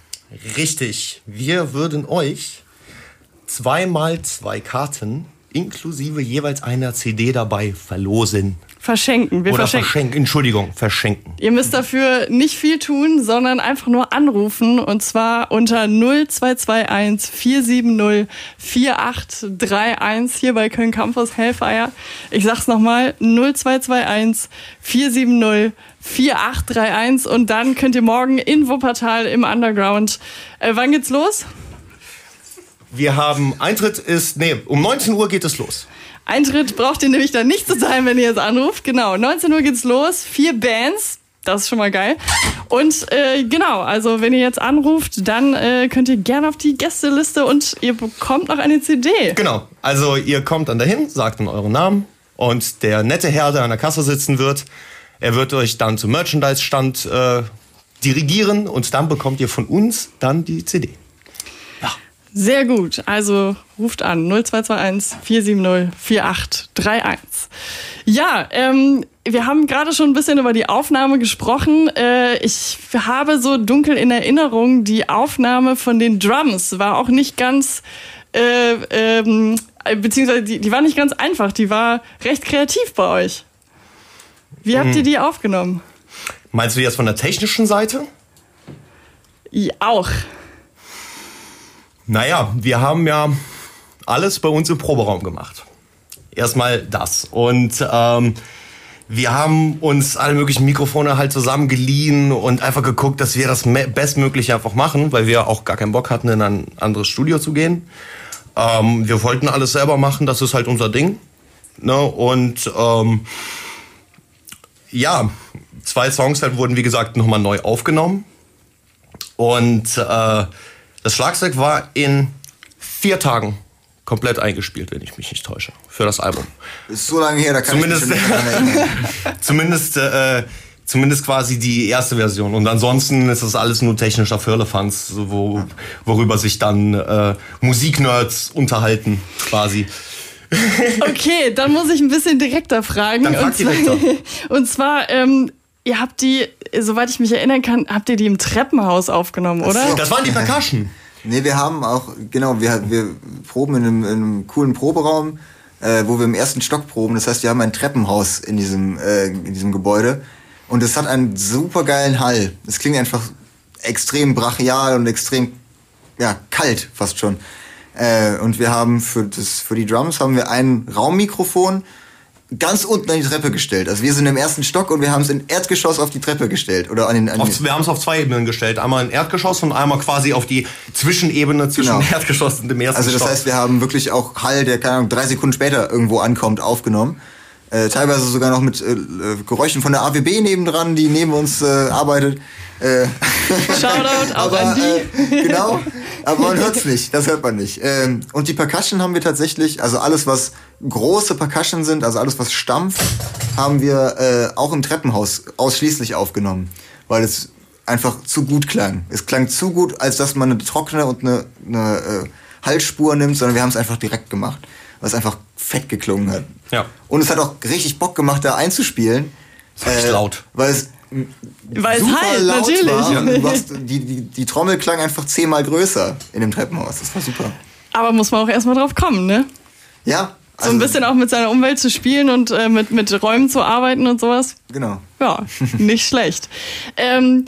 Richtig. Wir würden euch zweimal zwei Karten inklusive jeweils einer CD dabei verlosen. Verschenken. Wir Oder verschenken. verschenken. Entschuldigung, verschenken. Ihr müsst dafür nicht viel tun, sondern einfach nur anrufen und zwar unter 0221 470 4831 hier bei Köln Campus Hellfire. Ich sag's nochmal, 0221 470 4831 und dann könnt ihr morgen in Wuppertal im Underground. Äh, wann geht's los? Wir haben Eintritt ist, nee, um 19 Uhr geht es los. Eintritt braucht ihr nämlich dann nicht zu zahlen, wenn ihr jetzt anruft. Genau, 19 Uhr geht's los. Vier Bands. Das ist schon mal geil. Und äh, genau, also wenn ihr jetzt anruft, dann äh, könnt ihr gerne auf die Gästeliste und ihr bekommt noch eine CD. Genau. Also ihr kommt dann dahin, sagt dann euren Namen und der nette Herr, der an der Kasse sitzen wird, er wird euch dann zum Merchandise-Stand äh, dirigieren und dann bekommt ihr von uns dann die CD. Sehr gut. Also ruft an 0221 470 4831. Ja, ähm, wir haben gerade schon ein bisschen über die Aufnahme gesprochen. Äh, ich habe so dunkel in Erinnerung, die Aufnahme von den Drums war auch nicht ganz, äh, ähm, beziehungsweise die, die war nicht ganz einfach. Die war recht kreativ bei euch. Wie habt ihr Mhm. die aufgenommen? Meinst du jetzt von der technischen Seite? Ja, auch. Naja, wir haben ja alles bei uns im Proberaum gemacht. Erstmal das. Und ähm, wir haben uns alle möglichen Mikrofone halt zusammengeliehen und einfach geguckt, dass wir das Bestmögliche einfach machen, weil wir auch gar keinen Bock hatten, in ein anderes Studio zu gehen. Ähm, wir wollten alles selber machen, das ist halt unser Ding. Ne? Und ähm, ja, zwei Songs halt wurden, wie gesagt, nochmal neu aufgenommen. Und äh, das Schlagzeug war in vier Tagen komplett eingespielt, wenn ich mich nicht täusche, für das Album. Ist so lange her, da kann Zumindest, ich mich schon zumindest, äh, zumindest quasi die erste Version. Und ansonsten ist das alles nur technischer Firlefanz, so wo, worüber sich dann äh, Musiknerds unterhalten, quasi. Okay, dann muss ich ein bisschen direkter fragen. Dann frag und, zwar, direkter. und zwar, ähm, ihr habt die, soweit ich mich erinnern kann, habt ihr die im Treppenhaus aufgenommen, oder? Das waren die Percussion. Nee, wir haben auch, genau, wir, wir proben in einem, in einem coolen Proberaum, äh, wo wir im ersten Stock proben. Das heißt, wir haben ein Treppenhaus in diesem, äh, in diesem Gebäude. Und es hat einen super geilen Hall. Es klingt einfach extrem brachial und extrem, ja, kalt fast schon. Äh, und wir haben für, das, für die Drums haben wir ein Raummikrofon ganz unten an die Treppe gestellt. Also wir sind im ersten Stock und wir haben es in Erdgeschoss auf die Treppe gestellt. Oder an den, an Auf, wir haben es auf zwei Ebenen gestellt. Einmal ein Erdgeschoss und einmal quasi auf die Zwischenebene zwischen Genau. Erdgeschoss und dem ersten Also das Stock. heißt, wir haben wirklich auch Hall, der keine Ahnung, drei Sekunden später irgendwo ankommt, aufgenommen. Äh, teilweise sogar noch mit äh, äh, Geräuschen von der AWB nebendran, die neben uns äh, arbeitet. Äh, Shoutout auch aber, an die. Äh, genau, aber man hört's nicht, das hört man nicht. Ähm, und die Percussion haben wir tatsächlich, also alles, was große Percussion sind, also alles, was stampft, haben wir auch im Treppenhaus ausschließlich aufgenommen, weil es einfach zu gut klang. Es klang zu gut, als dass man eine trockene und eine, eine Halsspur nimmt, sondern wir haben es einfach direkt gemacht, weil es einfach fett geklungen hat. Ja. Und es hat auch richtig Bock gemacht, da einzuspielen. Das war echt laut. Weil es Weil es super halt, laut natürlich. war. Hast, die, die, die Trommel klang einfach zehnmal größer in dem Treppenhaus. Das war super. Aber muss man auch erstmal drauf kommen, ne? Ja. so ein bisschen auch mit seiner Umwelt zu spielen und äh, mit, mit Räumen zu arbeiten und sowas. Genau. Ja, nicht schlecht. Ähm,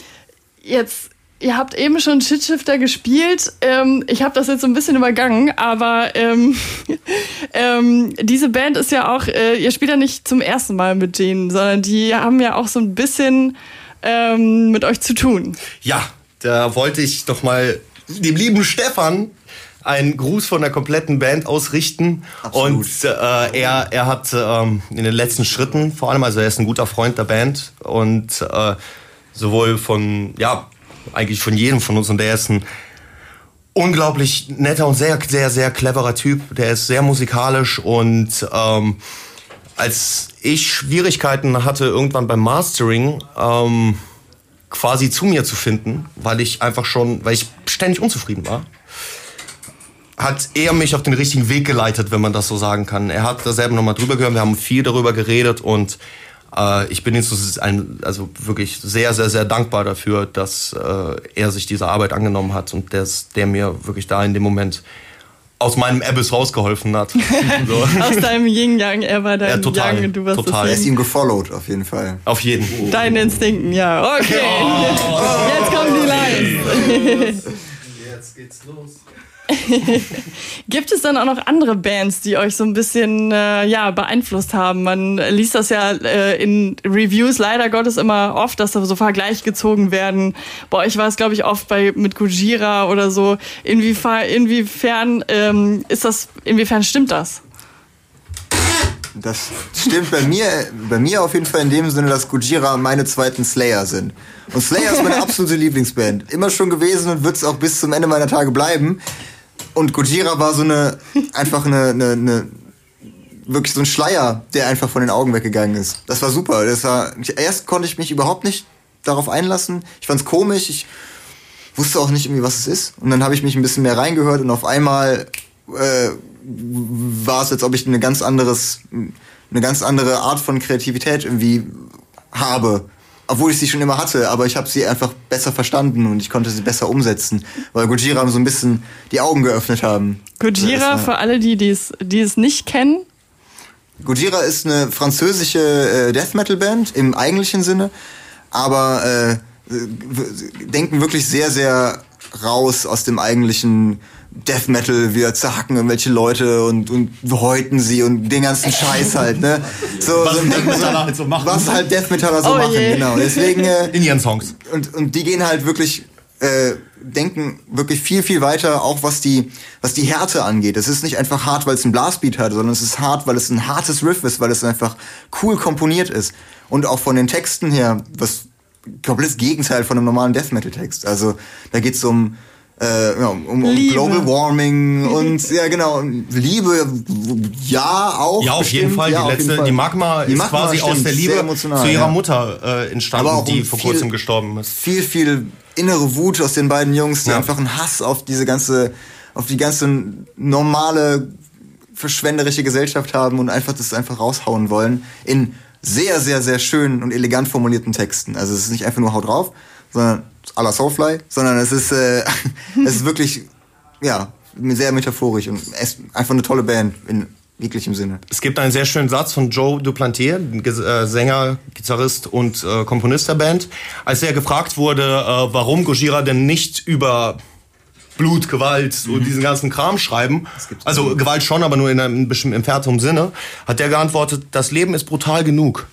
jetzt, ihr habt eben schon Shitshifter gespielt. Ähm, ich habe das jetzt so ein bisschen übergangen, aber ähm, ähm, diese Band ist ja auch, äh, ihr spielt ja nicht zum ersten Mal mit denen, sondern die haben ja auch so ein bisschen ähm, mit euch zu tun. Ja, da wollte ich doch mal dem lieben Stefan einen Gruß von der kompletten Band ausrichten. Und äh, er, er hat ähm, in den letzten Schritten, vor allem, also er ist ein guter Freund der Band und äh, sowohl von, ja, eigentlich von jedem von uns und der ist ein unglaublich netter und sehr, sehr, sehr cleverer Typ. Der ist sehr musikalisch und ähm, als ich Schwierigkeiten hatte irgendwann beim Mastering, ähm, quasi zu mir zu finden, weil ich einfach schon, weil ich ständig unzufrieden war, hat er mich auf den richtigen Weg geleitet, wenn man das so sagen kann. Er hat da selber nochmal drüber gehört, wir haben viel darüber geredet und ich bin jetzt ein, also wirklich sehr, sehr, sehr dankbar dafür, dass äh, er sich dieser Arbeit angenommen hat und der, der mir wirklich da in dem Moment aus meinem Abyss rausgeholfen hat. So. Aus deinem Yin-Yang, er war dein Ja, total, Yang und du warst total. Er ist ihm gefollowt, auf jeden Fall. Auf jeden. Deinen Instinkten, ja. Okay. Jetzt kommen die Lines. Jetzt geht's los. Gibt es dann auch noch andere Bands, die euch so ein bisschen äh, ja, beeinflusst haben? Man liest das ja äh, in Reviews leider Gottes immer oft, dass da so Vergleiche gezogen werden. Bei euch war es, glaube ich, oft bei mit Gojira oder so. Inwiefern, inwiefern ähm, ist das, inwiefern stimmt das? Das stimmt bei mir, bei mir auf jeden Fall in dem Sinne, dass Gojira meine zweiten Slayer sind. Und Slayer ist meine absolute Lieblingsband. Immer schon gewesen und wird es auch bis zum Ende meiner Tage bleiben. Und Gojira war so eine, einfach eine, eine, eine, wirklich so ein Schleier, der einfach von den Augen weggegangen ist. Das war super. Das war, erst konnte ich mich überhaupt nicht darauf einlassen. Ich fand's komisch. Ich wusste auch nicht irgendwie, was es ist. Und dann habe ich mich ein bisschen mehr reingehört und auf einmal äh, war es, als ob ich eine ganz anderes, eine ganz andere Art von Kreativität irgendwie habe. Obwohl ich sie schon immer hatte, aber ich habe sie einfach besser verstanden und ich konnte sie besser umsetzen, weil Gojira so ein bisschen die Augen geöffnet haben. Gojira, war- für alle, die dies- die es nicht kennen, Gojira ist eine französische äh, Death Metal Band im eigentlichen Sinne, aber äh, denken wirklich sehr, sehr raus aus dem eigentlichen Death Metal. Wir zerhacken irgendwelche Leute und, und häuten sie und den ganzen Scheiß halt, ne? So, Was so, Death Metaller halt so machen. Was halt Death Metaller so Oh machen, je. genau. Deswegen, äh, In ihren Songs. und, und die gehen halt wirklich, äh, denken wirklich viel, viel weiter, auch was die, was die Härte angeht. Es ist nicht einfach hart, weil es ein Blastbeat hat, sondern es ist hart, weil es ein hartes Riff ist, weil es einfach cool komponiert ist. Und auch von den Texten her, was komplettes Gegenteil von einem normalen Death Metal Text. Also da geht's um, äh, ja, um, um. Global Warming und ja genau Liebe ja auch Ja, auf jeden bestimmt, Fall. ja, die, auf jeden letzte, Fall. die Magma Die ist Magma, quasi aus stimmt, der sehr Liebe zu ihrer ja. Mutter äh, entstanden, Aber auch die um vor viel- kurzem gestorben ist. viel, viel innere Wut aus den beiden Jungs, die Ja. einfach einen Hass auf diese ganze, auf die ganze normale, verschwenderische Gesellschaft haben und einfach das einfach raushauen wollen in sehr, sehr, sehr schönen und elegant formulierten Texten. Also es ist nicht einfach nur Haut drauf, sondern à la Soulfly, sondern es ist, äh, es ist wirklich, ja, sehr metaphorisch und es einfach eine tolle Band in jeglichem Sinne. Es gibt einen sehr schönen Satz von Joe Duplantier, äh, Sänger, Gitarrist und äh, Komponist der Band, als er gefragt wurde, äh, warum Gojira denn nicht über Blut, Gewalt und diesen ganzen Kram schreiben, also Gewalt schon, aber nur in einem bestimmten entfernten Sinne, hat er geantwortet, das Leben ist brutal genug.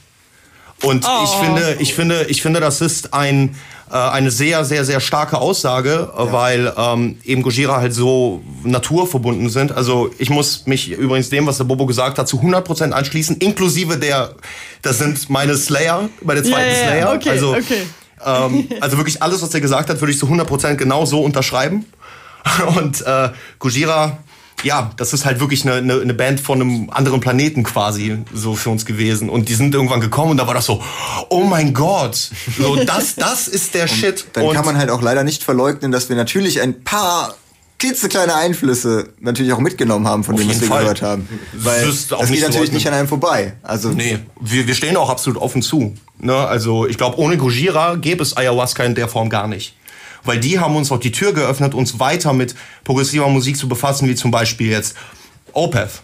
Und ich Oh. finde, ich finde, ich finde, das ist ein, äh, eine sehr, sehr, sehr starke Aussage, äh, weil ähm, eben Gojira halt so naturverbunden sind. Also ich muss mich übrigens dem, was der Bobo gesagt hat, zu 100% anschließen, inklusive der, das sind meine Slayer, meine Ja, zweiten ja, ja, Slayer. okay, also, okay. Ähm, also wirklich alles, was er gesagt hat, würde ich zu 100% genau so unterschreiben. Und äh, Gojira, ja, das ist halt wirklich eine, eine, eine Band von einem anderen Planeten quasi so für uns gewesen. Und die sind irgendwann gekommen und da war das so, oh mein Gott, so das, das ist der Shit. Dann und kann man halt auch leider nicht verleugnen, dass wir natürlich ein paar klitzekleine Einflüsse natürlich auch mitgenommen haben von Auf dem, was wir Fall. gehört haben. Weil Das ist auch das geht natürlich nicht an einem vorbei. Also Nee, wir, wir stehen auch absolut offen zu. Ne? Also ich glaube, ohne Gojira gäbe es Ayahuasca in der Form gar nicht. Weil die haben uns auch die Tür geöffnet, uns weiter mit progressiver Musik zu befassen, wie zum Beispiel jetzt Opeth.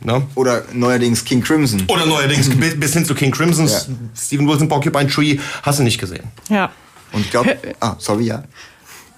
Ne? Oder neuerdings King Crimson. Oder neuerdings bis hin zu King Crimson, Ja. Steven Wilson, Porcupine Tree, hast du nicht gesehen. Ja. Und ich glaube, ah, sorry, ja.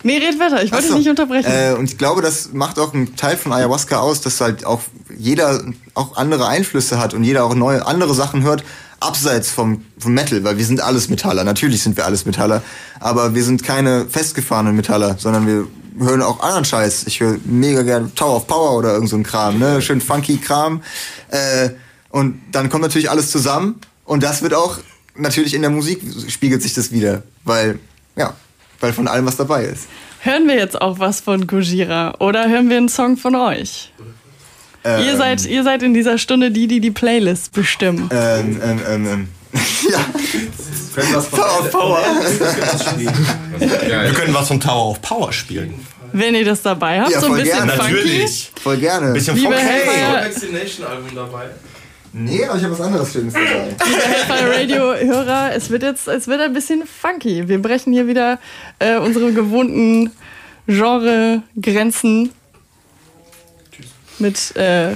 Nee, red weiter, ich wollte so. dich nicht unterbrechen. Äh, und ich glaube, das macht auch einen Teil von Ayahuasca aus, dass halt auch jeder auch andere Einflüsse hat und jeder auch neue andere Sachen hört, abseits vom, vom Metal, weil wir sind alles Metaller. Natürlich sind wir alles Metaller, aber wir sind keine festgefahrenen Metaller, sondern wir hören auch anderen Scheiß. Ich höre mega gerne Tower of Power oder irgend so ein Kram, ne? Schön funky Kram. Äh, und dann kommt natürlich alles zusammen und das wird auch natürlich in der Musik spiegelt sich das wieder, weil ja, weil von allem was dabei ist. Hören wir jetzt auch was von Gojira oder hören wir einen Song von euch? Ähm, ihr, seid, ihr seid in dieser Stunde die, die die Playlist bestimmen. Ähm, ähm, ähm, ähm. ja. Tower of Power. Wir können was von Tower of Power spielen. Wenn ihr das dabei habt, Ja, so ein bisschen gerne. funky. Natürlich. Voll gerne. Bisschen Liebe Funk. Hey. Hellfire, Vaccination-Album dabei. Nee, aber ich habe was anderes Schönes dabei. liebe Hellfire Radio-Hörer, es wird jetzt es wird ein bisschen funky. Wir brechen hier wieder äh, unsere gewohnten Genre-Grenzen. Mit äh,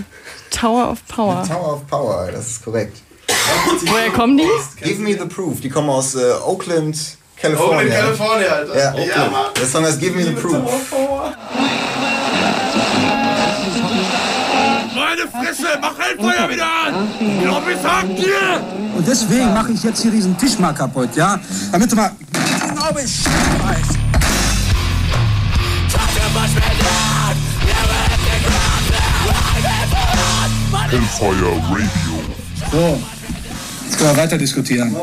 Tower of Power. Tower of Power, das ist korrekt. Woher kommen die? Give me the proof. Die kommen aus äh, Oakland, California. Oakland, California, Alter. Ja, Ja, Mann. Der Song heißt Give me the proof. Meine Fresse, mach Hellfeuer wieder an! Glaub ich sag dir! Und deswegen mache ich jetzt hier diesen Tisch mal kaputt, ja? Damit du mal genau Bescheid weißt. Hellfire Radio. So, jetzt können wir weiter diskutieren.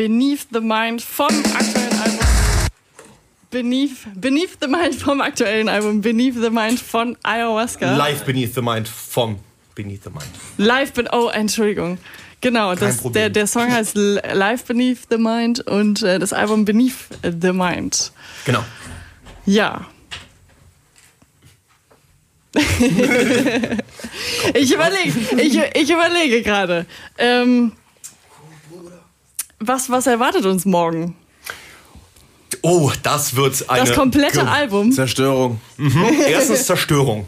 Beneath the Mind vom aktuellen Album. Beneath, Beneath the Mind vom aktuellen Album. Beneath the Mind von Ayahuasca. Live Beneath the Mind vom Beneath the Mind. Live, ben oh, Entschuldigung. Genau, das, der, der Song heißt Live Beneath the Mind und äh, das Album Beneath the Mind. Genau. Ja. ich überlege, ich, ich überlege gerade. Ähm, was, was erwartet uns morgen? Oh, das wird eine. Das komplette Ge- Album? Zerstörung. Mhm. Erstens Zerstörung.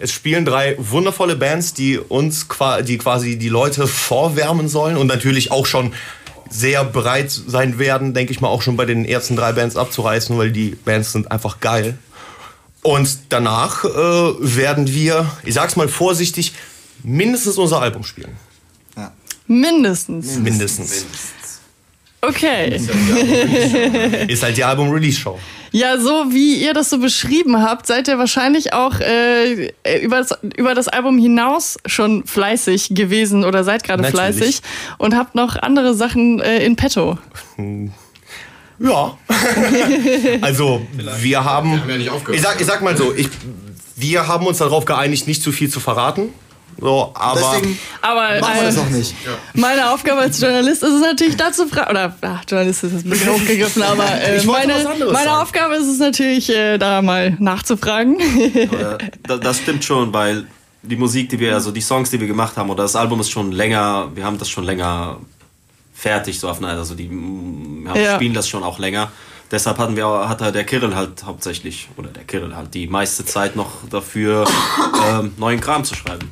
Es spielen drei wundervolle Bands, die uns die quasi die Leute vorwärmen sollen und natürlich auch schon sehr bereit sein werden, denke ich mal, auch schon bei den ersten drei Bands abzureißen, weil die Bands sind einfach geil. Und danach äh, werden wir, ich sag's mal vorsichtig, mindestens unser Album spielen. Mindestens. Mindestens. Okay. Ist halt die Album-Release-Show. Ja, so wie ihr das so beschrieben habt, seid ihr wahrscheinlich auch äh, über, das, über das Album hinaus schon fleißig gewesen oder seid gerade fleißig und habt noch andere Sachen äh, in petto. Ja. also, wir haben. Wir haben ja nicht aufgehört. ich, sag, ich sag mal so, ich, wir haben uns darauf geeinigt, nicht zu viel zu verraten. So, aber. Deswegen Aber machen wir äh, das auch nicht. meine Aufgabe als Journalist ist es natürlich dazu fragen, oder ach, Journalist ist jetzt ein bisschen hochgegriffen, aber äh, Ich wollte meine, was anderes meine. Aufgabe ist es natürlich, äh, da mal nachzufragen. Äh, da- das stimmt schon, weil die Musik, die wir, also die Songs, die wir gemacht haben, oder das Album ist schon länger, wir haben das schon länger fertig, so auf eine, also die wir haben- Ja. spielen das schon auch länger. Deshalb hatten wir, hatte der Kirill halt hauptsächlich, oder der Kirill halt die meiste Zeit noch dafür, ähm, neuen Kram zu schreiben.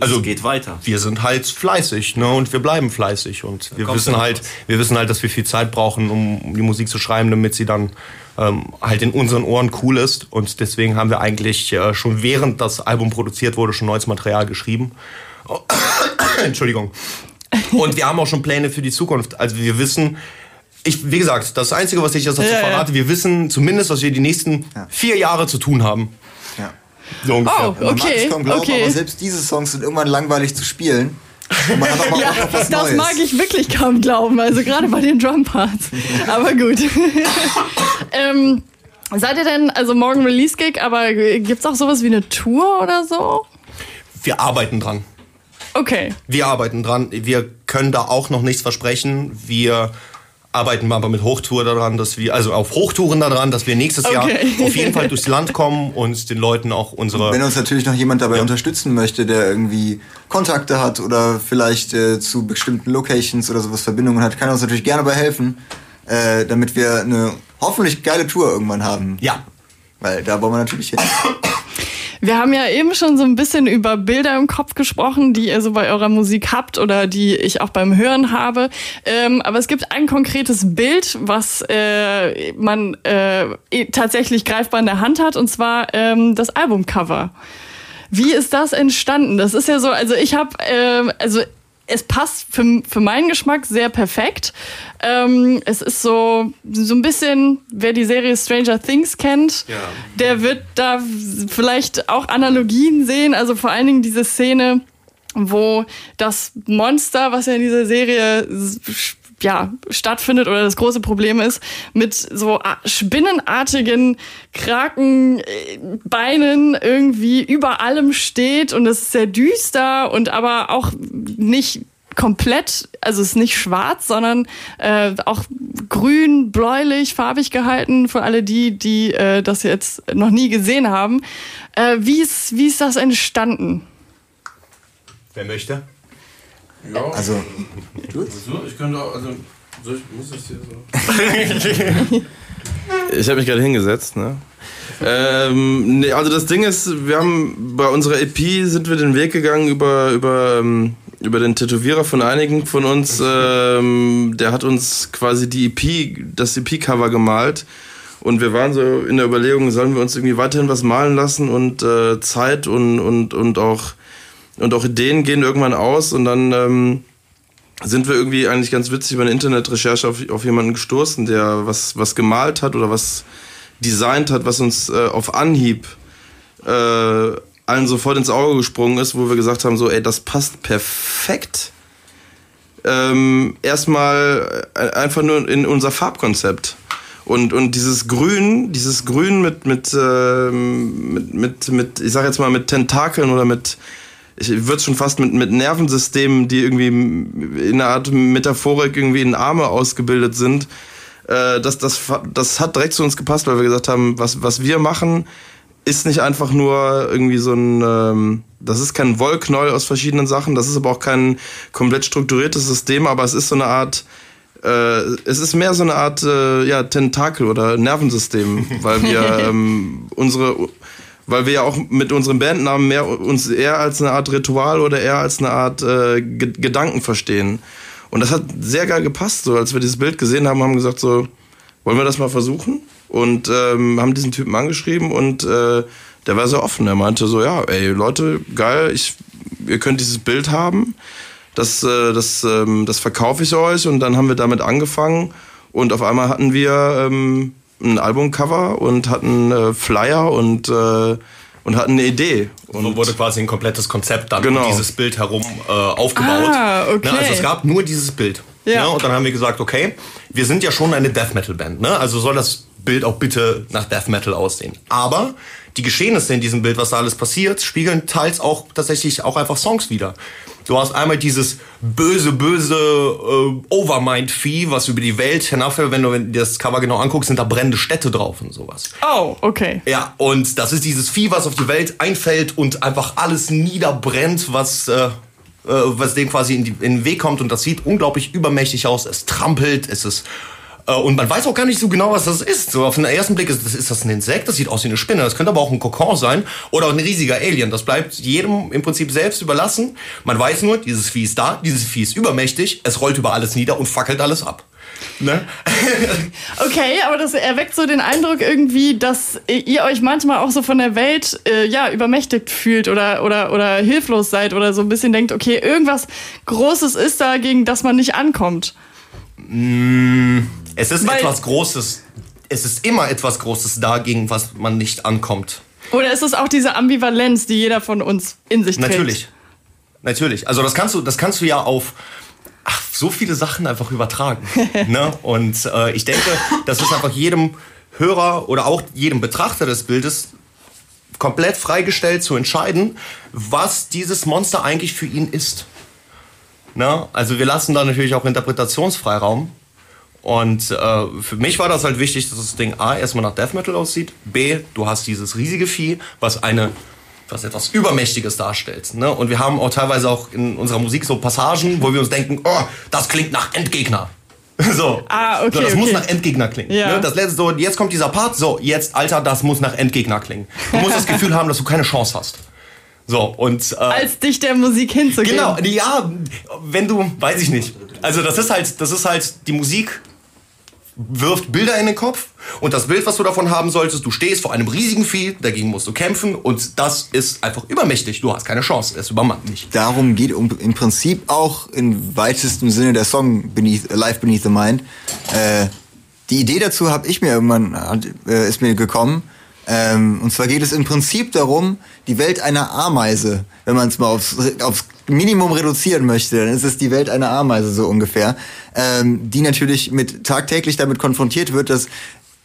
Also, Also, es geht weiter. wir sind halt fleißig, ne? Und wir bleiben fleißig. Und wir wissen halt, was. wir wissen halt, dass wir viel Zeit brauchen, um um die Musik zu schreiben, damit sie dann ähm, halt in unseren Ohren cool ist. Und deswegen haben wir eigentlich äh, schon während das Album produziert wurde, schon neues Material geschrieben. Oh, Entschuldigung. Und wir haben auch schon Pläne für die Zukunft. Also wir wissen, ich, wie gesagt, das Einzige, was ich jetzt dazu Ja, ja. verrate, wir wissen zumindest, was wir die nächsten vier Jahre zu tun haben. Ja. So ungefähr. Oh, Man mag okay, es kaum glauben, okay. aber selbst diese Songs sind irgendwann langweilig zu spielen. Ja, das Neues. mag ich wirklich kaum glauben, also gerade bei den Drumparts. Aber gut. ähm, seid ihr denn, also morgen Release-Gig, aber gibt's auch sowas wie eine Tour oder so? Wir arbeiten dran. Okay. Wir arbeiten dran. Wir können da auch noch nichts versprechen. Wir arbeiten aber mit Hochtour daran, dass wir, also auf Hochtouren daran, dass wir nächstes Okay. Jahr auf jeden Fall durchs Land kommen und den Leuten auch unsere. Wenn uns natürlich noch jemand dabei unterstützen möchte, der irgendwie Kontakte hat oder vielleicht äh, zu bestimmten Locations oder sowas Verbindungen hat, kann er uns natürlich gerne dabei helfen, äh, damit wir eine hoffentlich geile Tour irgendwann haben. Ja. Weil da wollen wir natürlich hin. Wir haben ja eben schon so ein bisschen über Bilder im Kopf gesprochen, die ihr so bei eurer Musik habt oder die ich auch beim Hören habe. Ähm, aber es gibt ein konkretes Bild, was äh, man äh, tatsächlich greifbar in der Hand hat, und zwar ähm, das Albumcover. Wie ist das entstanden? Das ist ja so, also ich habe, äh, also es passt für, für meinen Geschmack sehr perfekt. Ähm, es ist so, so ein bisschen, wer die Serie Stranger Things kennt, Ja. der wird da vielleicht auch Analogien sehen. Also vor allen Dingen diese Szene, wo das Monster, was ja in dieser Serie ja, stattfindet oder das große Problem ist, mit so spinnenartigen Krakenbeinen irgendwie über allem steht und es ist sehr düster und aber auch nicht komplett, also es ist nicht schwarz, sondern äh, auch grün, bläulich, farbig gehalten für alle die, die äh, das jetzt noch nie gesehen haben. Äh, wie, ist, wie ist das entstanden? Wer möchte? Ja. Also, So, ich könnte auch, also, soll ich, muss das hier so? ich habe mich gerade hingesetzt, ne? Ähm, nee, also das Ding ist, wir haben bei unserer EP sind wir den Weg gegangen über, über, ähm, über den Tätowierer von einigen von uns. Ähm, der hat uns quasi die EP, das EP-Cover gemalt. Und wir waren so in der Überlegung, sollen wir uns irgendwie weiterhin was malen lassen und äh, Zeit und, und, und, auch, und auch Ideen gehen irgendwann aus und dann ähm, sind wir irgendwie eigentlich ganz witzig über eine Internetrecherche auf, auf jemanden gestoßen, der was, was gemalt hat oder was designt hat, was uns äh, auf Anhieb äh, allen sofort ins Auge gesprungen ist, wo wir gesagt haben, so, ey, das passt perfekt ähm, erstmal äh, einfach nur in unser Farbkonzept. Und, und dieses Grün, dieses Grün mit, mit, ähm, mit, mit, mit, ich sag jetzt mal, mit Tentakeln oder mit, ich würde schon fast mit, mit Nervensystemen, die irgendwie in einer Art Metaphorik irgendwie in Arme ausgebildet sind, äh, das, das, das hat direkt zu uns gepasst, weil wir gesagt haben, was, was wir machen, ist nicht einfach nur irgendwie so ein, ähm, das ist kein Wollknäuel aus verschiedenen Sachen, das ist aber auch kein komplett strukturiertes System, aber es ist so eine Art, äh, es ist mehr so eine Art äh, ja, Tentakel oder Nervensystem, weil wir ähm, unsere, weil wir ja auch mit unserem Bandnamen mehr uns eher als eine Art Ritual oder eher als eine Art äh, Ge- Gedanken verstehen. Und das hat sehr geil gepasst, so als wir dieses Bild gesehen haben, haben gesagt so, wollen wir das mal versuchen? Und ähm, haben diesen Typen angeschrieben und äh, der war sehr offen. Er meinte so, ja, ey Leute, geil, ich, ihr könnt dieses Bild haben, das, äh, das, ähm, das verkaufe ich euch. Und dann haben wir damit angefangen und auf einmal hatten wir ähm, ein Albumcover und hatten äh, Flyer und, äh, und hatten eine Idee. Und so wurde quasi ein komplettes Konzept dann Genau. um dieses Bild herum äh, aufgebaut. Ah, okay. Ne, also es gab nur dieses Bild. Ja. Ne, und dann haben wir gesagt, okay, wir sind ja schon eine Death Metal Band, ne? Also soll das Bild auch bitte nach Death Metal aussehen. Aber die Geschehnisse in diesem Bild, was da alles passiert, spiegeln teils auch tatsächlich auch einfach Songs wieder. Du hast einmal dieses böse, böse äh, Overmind-Vieh, was über die Welt hinabfällt. Wenn du du das Cover genau anguckst, sind da brennende Städte drauf und sowas. Oh, okay. Ja, und das ist dieses Vieh, was auf die Welt einfällt und einfach alles niederbrennt, was, äh, äh, was dem quasi in, die, in den Weg kommt. Und das sieht unglaublich übermächtig aus. Es trampelt, es ist. Äh, und man weiß auch gar nicht so genau, was das ist. So auf den ersten Blick ist das, ist das ein Insekt, das sieht aus wie eine Spinne. Das könnte aber auch ein Kokon sein oder ein riesiger Alien. Das bleibt jedem im Prinzip selbst überlassen. Man weiß nur, dieses Vieh ist da, dieses Vieh ist übermächtig, es rollt über alles nieder und fackelt alles ab. Ne? Okay, aber das erweckt so den Eindruck irgendwie, dass ihr euch manchmal auch so von der Welt äh, ja übermächtigt fühlt oder, oder, oder hilflos seid oder so ein bisschen denkt, okay, irgendwas Großes ist da, gegen das man nicht ankommt. Mm, Es ist Weil- etwas Großes. Es ist immer etwas Großes dagegen, was man nicht ankommt. Oder ist es auch diese Ambivalenz, die jeder von uns in sich trägt? Natürlich. Natürlich. Also das kannst du, das kannst du ja auf ach, so viele Sachen einfach übertragen. ne? Und äh, ich denke, das ist einfach jedem Hörer oder auch jedem Betrachter des Bildes komplett freigestellt zu entscheiden, was dieses Monster eigentlich für ihn ist. Ne? Also wir lassen da natürlich auch Interpretationsfreiraum. Und äh, für mich war das halt wichtig, dass das Ding A erstmal nach Death Metal aussieht, B, du hast dieses riesige Vieh, was eine was etwas Übermächtiges darstellt. Ne? Und wir haben auch teilweise auch in unserer Musik so Passagen, wo wir uns denken, oh, das klingt nach Endgegner. So. Ah, okay, so, das muss okay. nach Endgegner klingen. Ja. Ne? Das letzte so, jetzt kommt dieser Part, so, jetzt, Alter, das muss nach Endgegner klingen. Du musst das Gefühl haben, dass du keine Chance hast. So, und. Äh, Als dich der Musik hinzugeben. Genau, ja, wenn du, weiß ich nicht. Also das ist halt, das ist halt die Musik wirft Bilder in den Kopf und das Bild, was du davon haben solltest, du stehst vor einem riesigen Vieh, dagegen musst du kämpfen und das ist einfach übermächtig. Du hast keine Chance, es übermannt dich. Darum geht um, im Prinzip auch im weitesten Sinne der Song Beneath, Life Beneath the Mind. Äh, die Idee dazu habe ich mir irgendwann, äh, ist mir gekommen. Ähm, und zwar geht es im Prinzip darum, die Welt einer Ameise, wenn man es mal aufs, aufs Minimum reduzieren möchte, dann ist es die Welt einer Ameise so ungefähr, ähm, die natürlich mit tagtäglich damit konfrontiert wird, dass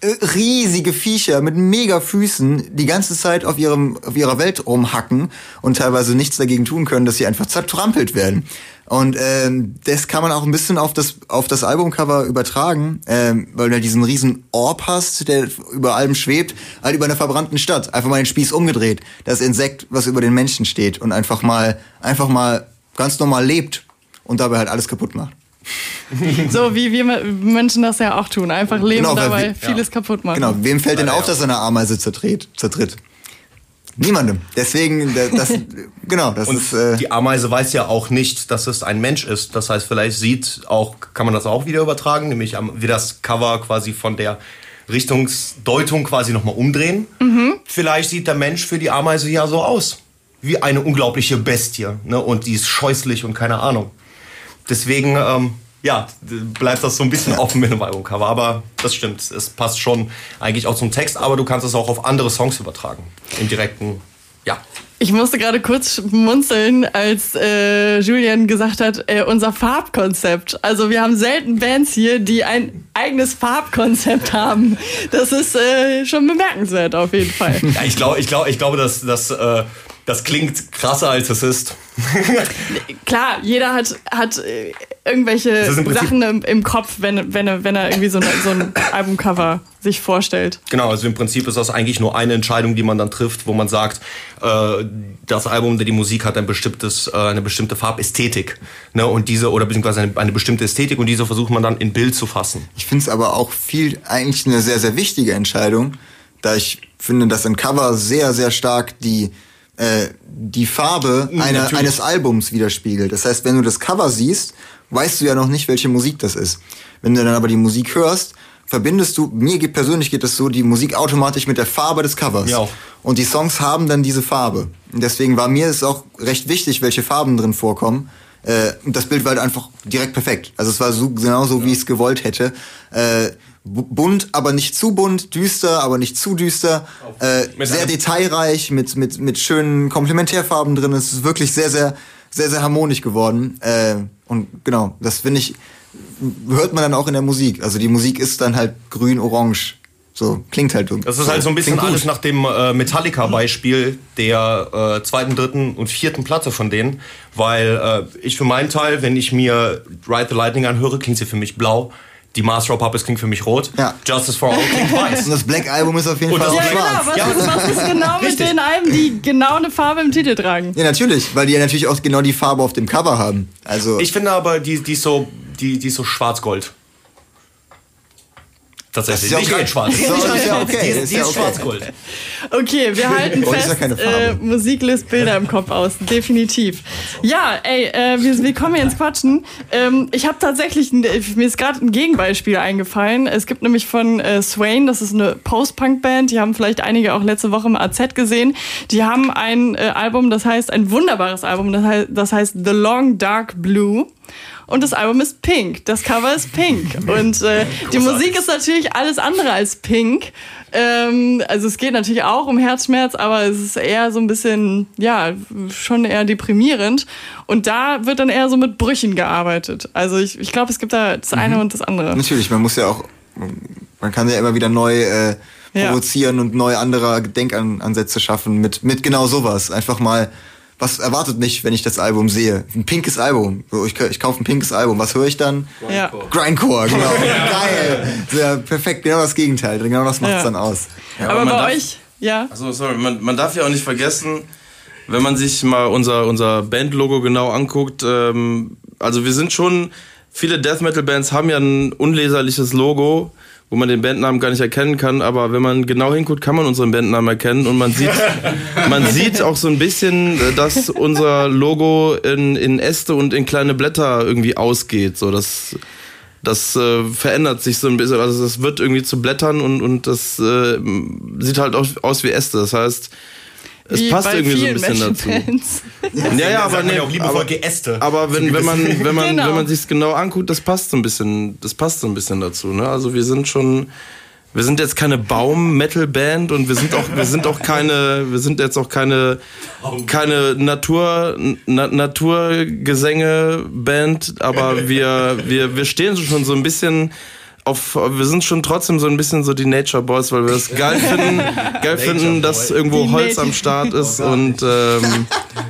riesige Viecher mit mega Füßen die ganze Zeit auf, ihrem, auf ihrer Welt rumhacken und teilweise nichts dagegen tun können, dass sie einfach zertrampelt werden. Und ähm, das kann man auch ein bisschen auf das, auf das Albumcover übertragen, ähm, weil du halt diesen riesen Orb hast, der über allem schwebt, halt über einer verbrannten Stadt. Einfach mal den Spieß umgedreht. Das Insekt, was über den Menschen steht und einfach mal, einfach mal ganz normal lebt und dabei halt alles kaputt macht. So wie wir Menschen das ja auch tun. Einfach leben Genau, dabei wir- vieles kaputt machen. Genau, wem fällt denn auf, dass eine Ameise zertritt? zertritt? Niemandem. Deswegen, da- das, genau, das Und ist. Äh, die Ameise weiß ja auch nicht, dass es ein Mensch ist. Das heißt, vielleicht sieht auch, kann man das auch wieder übertragen, nämlich am- wie das Cover quasi von der Richtungsdeutung quasi nochmal umdrehen. Vielleicht sieht der Mensch für die Ameise ja so aus. Wie eine unglaubliche Bestie. Ne? Und die ist scheußlich und keine Ahnung. Deswegen, ähm, ja, bleibt das so ein bisschen offen mit dem Albumcover. Aber das stimmt. Es passt schon eigentlich auch zum Text, aber du kannst es auch auf andere Songs übertragen. Im direkten Ja. Ich musste gerade kurz schmunzeln, als äh, Julian gesagt hat, äh, unser Farbkonzept. Also wir haben selten Bands hier, die ein eigenes Farbkonzept haben. Das ist äh, schon bemerkenswert auf jeden Fall. Ja, ich glaube, ich glaube, ich glaube, dass das, äh, das klingt krasser als es ist. Klar, jeder hat, hat äh, irgendwelche Sachen im, im Kopf, wenn, wenn, er, wenn er irgendwie so, ein- so ein Albumcover sich vorstellt. Genau, also im Prinzip ist das eigentlich nur eine Entscheidung, die man dann trifft, wo man sagt, äh, das Album, die Musik hat ein bestimmtes, äh, eine bestimmte Farbästhetik. Ne? Und diese, oder beziehungsweise eine, eine bestimmte Ästhetik und diese versucht man dann in Bild zu fassen. Ich finde es aber auch viel, eigentlich eine sehr, sehr wichtige Entscheidung, da ich finde, dass ein Cover sehr, sehr stark die, äh, die Farbe Mhm, einer, eines Albums widerspiegelt. Das heißt, wenn du das Cover siehst, weißt du ja noch nicht, welche Musik das ist. Wenn du dann aber die Musik hörst, verbindest du, mir geht persönlich geht es so, die Musik automatisch mit der Farbe des Covers. Ja. Und die Songs haben dann diese Farbe. Und deswegen war mir es auch recht wichtig, welche Farben drin vorkommen. Äh, und das Bild war halt einfach direkt perfekt. Also es war so, genauso, wie ich es gewollt hätte. Äh, bunt, aber nicht zu bunt, düster, aber nicht zu düster. Äh, sehr detailreich, mit, mit, mit schönen Komplementärfarben drin. Es ist wirklich sehr, sehr, sehr, sehr harmonisch geworden. Äh, und genau, das finde ich, hört man dann auch in der Musik. Also die Musik ist dann halt grün-orange. So, klingt halt so. Das ist halt so ein bisschen alles nach dem äh, Metallica-Beispiel der äh, zweiten, dritten und vierten Platte von denen. Weil äh, ich für meinen Teil, wenn ich mir Ride the Lightning anhöre, klingt sie für mich blau. Die Master of Puppets klingt für mich rot. Ja. Justice for All klingt weiß. Und das Black Album ist auf jeden Und Fall das auch Ja, schwarz. genau. Was, Ja, ist, was ist genau mit den Alben, die genau eine Farbe im Titel tragen? Ja, natürlich, weil die ja natürlich auch genau die Farbe auf dem Cover haben. Also Ich finde aber, die, die ist so, die, die ist so schwarz-gold. Tatsächlich. Das ist ja okay. schwarz. Das ist ja- okay. Die ist, die ja ist okay. schwarz-gold. Okay, wir halten Oh, ja fest, äh, Musik löst Bilder im Kopf aus. Definitiv. Ja, ey, äh, wir, wir kommen hier ins Quatschen. Ähm, ich habe tatsächlich, ein- mir ist gerade ein Gegenbeispiel eingefallen. Es gibt nämlich von äh, Swain, das ist eine Post-Punk-Band, die haben vielleicht einige auch letzte Woche im AZ gesehen. Die haben ein äh, Album, das heißt, ein wunderbares Album, das heißt, das heißt The Long Dark Blue. Und das Album ist pink. Das Cover ist pink. Und äh, die Musik ist natürlich alles andere als pink. Ähm, also es geht natürlich auch um Herzschmerz, aber es ist eher so ein bisschen, ja, schon eher deprimierend. Und da wird dann eher so mit Brüchen gearbeitet. Also ich, ich glaube, es gibt da das eine und das andere. natürlich, man muss ja auch, man kann ja immer wieder neu äh, Ja. provozieren und neue andere Denkansätze schaffen mit, mit genau sowas. Einfach mal, was erwartet mich, wenn ich das Album sehe? Ein pinkes Album. So, ich, ich kaufe ein pinkes Album. Was höre ich dann? Ja. Grindcore, genau. Geil. Sehr perfekt, genau das Gegenteil. Genau das macht's Ja. dann aus. Ja, aber man bei darf- euch, ja. Also sorry, man, man darf ja auch nicht vergessen, wenn man sich mal unser, unser Bandlogo genau anguckt, ähm, also wir sind schon, viele Death Metal Bands haben ja ein unleserliches Logo, wo man den Bandnamen gar nicht erkennen kann, aber wenn man genau hinguckt, kann man unseren Bandnamen erkennen und man sieht, man sieht auch so ein bisschen, äh, dass unser Logo in, in Äste und in kleine Blätter irgendwie ausgeht, so das das äh, verändert sich so ein bisschen. Also das wird irgendwie zu Blättern und, und das äh, sieht halt aus, aus wie Äste. Das heißt, es Wie passt bei irgendwie so ein bisschen dazu. Ja, ja, aber, nee, ja auch liebevoll aber, Geäste. aber wenn, wenn man, wenn man, Genau. wenn man sich's genau anguckt, das passt so ein bisschen, das passt so ein bisschen dazu. Ne? Also wir sind schon, wir sind jetzt keine Baum-Metal-Band und wir sind auch, wir sind auch keine, wir sind jetzt auch keine, keine Natur, Na, Naturgesänge-Band, aber wir, wir, wir stehen schon so ein bisschen auf, wir sind schon trotzdem so ein bisschen so die Nature Boys, weil wir es geil finden, geil finden, dass irgendwo Die Holz am Start ist und ähm,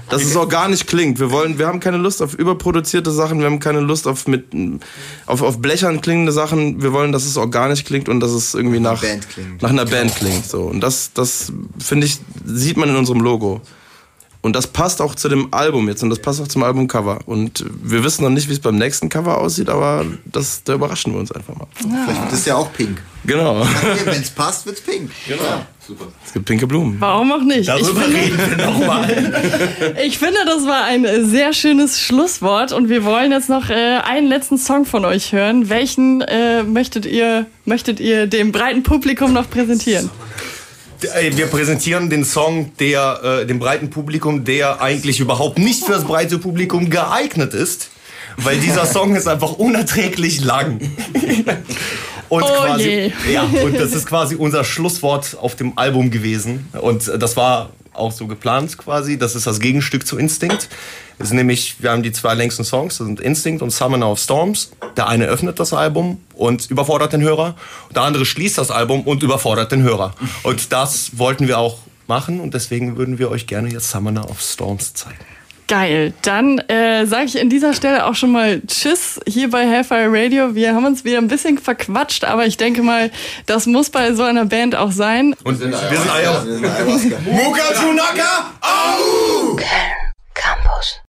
dass es organisch klingt. Wir wollen, wir haben keine Lust auf überproduzierte Sachen, wir haben keine Lust auf mit auf, auf Blechern klingende Sachen. Wir wollen, dass es organisch klingt und dass es irgendwie nach, nach einer Band klingt. So. Und das, das finde ich, sieht man in unserem Logo. Und das passt auch zu dem Album jetzt und das passt auch zum Albumcover. Und wir wissen noch nicht, wie es beim nächsten Cover aussieht, aber das, da überraschen wir uns einfach mal. Vielleicht wird es ja auch pink. Genau. Wenn es passt, wird's pink. Genau. Es gibt pinke Blumen. Warum auch nicht? Ich Darüber finde, reden wir nochmal. ich finde, das war ein sehr schönes Schlusswort und wir wollen jetzt noch äh, einen letzten Song von euch hören. Welchen äh, möchtet ihr möchtet ihr dem breiten Publikum noch präsentieren? Äh, Wir präsentieren den Song der, äh, dem breiten Publikum, der eigentlich überhaupt nicht für das breite Publikum geeignet ist. Weil dieser Song ist einfach unerträglich lang. Und Oh quasi, je. ja, und das ist quasi unser Schlusswort auf dem Album gewesen. Und das war auch so geplant quasi. Das ist das Gegenstück zu Instinct. Es ist nämlich, wir haben die zwei längsten Songs, das sind Instinct und Summoner of Storms. Der eine öffnet das Album und überfordert den Hörer. Der andere schließt das Album und überfordert den Hörer. Und das wollten wir auch machen und deswegen würden wir euch gerne jetzt Summoner of Storms zeigen. Geil. Dann äh, sage ich an dieser Stelle auch schon mal Tschüss hier bei Hellfire Radio. Wir haben uns wieder ein bisschen verquatscht, aber ich denke mal, das muss bei so einer Band auch sein. Und wir sind Ayahuasca. Muka Tunaka, au! Campus.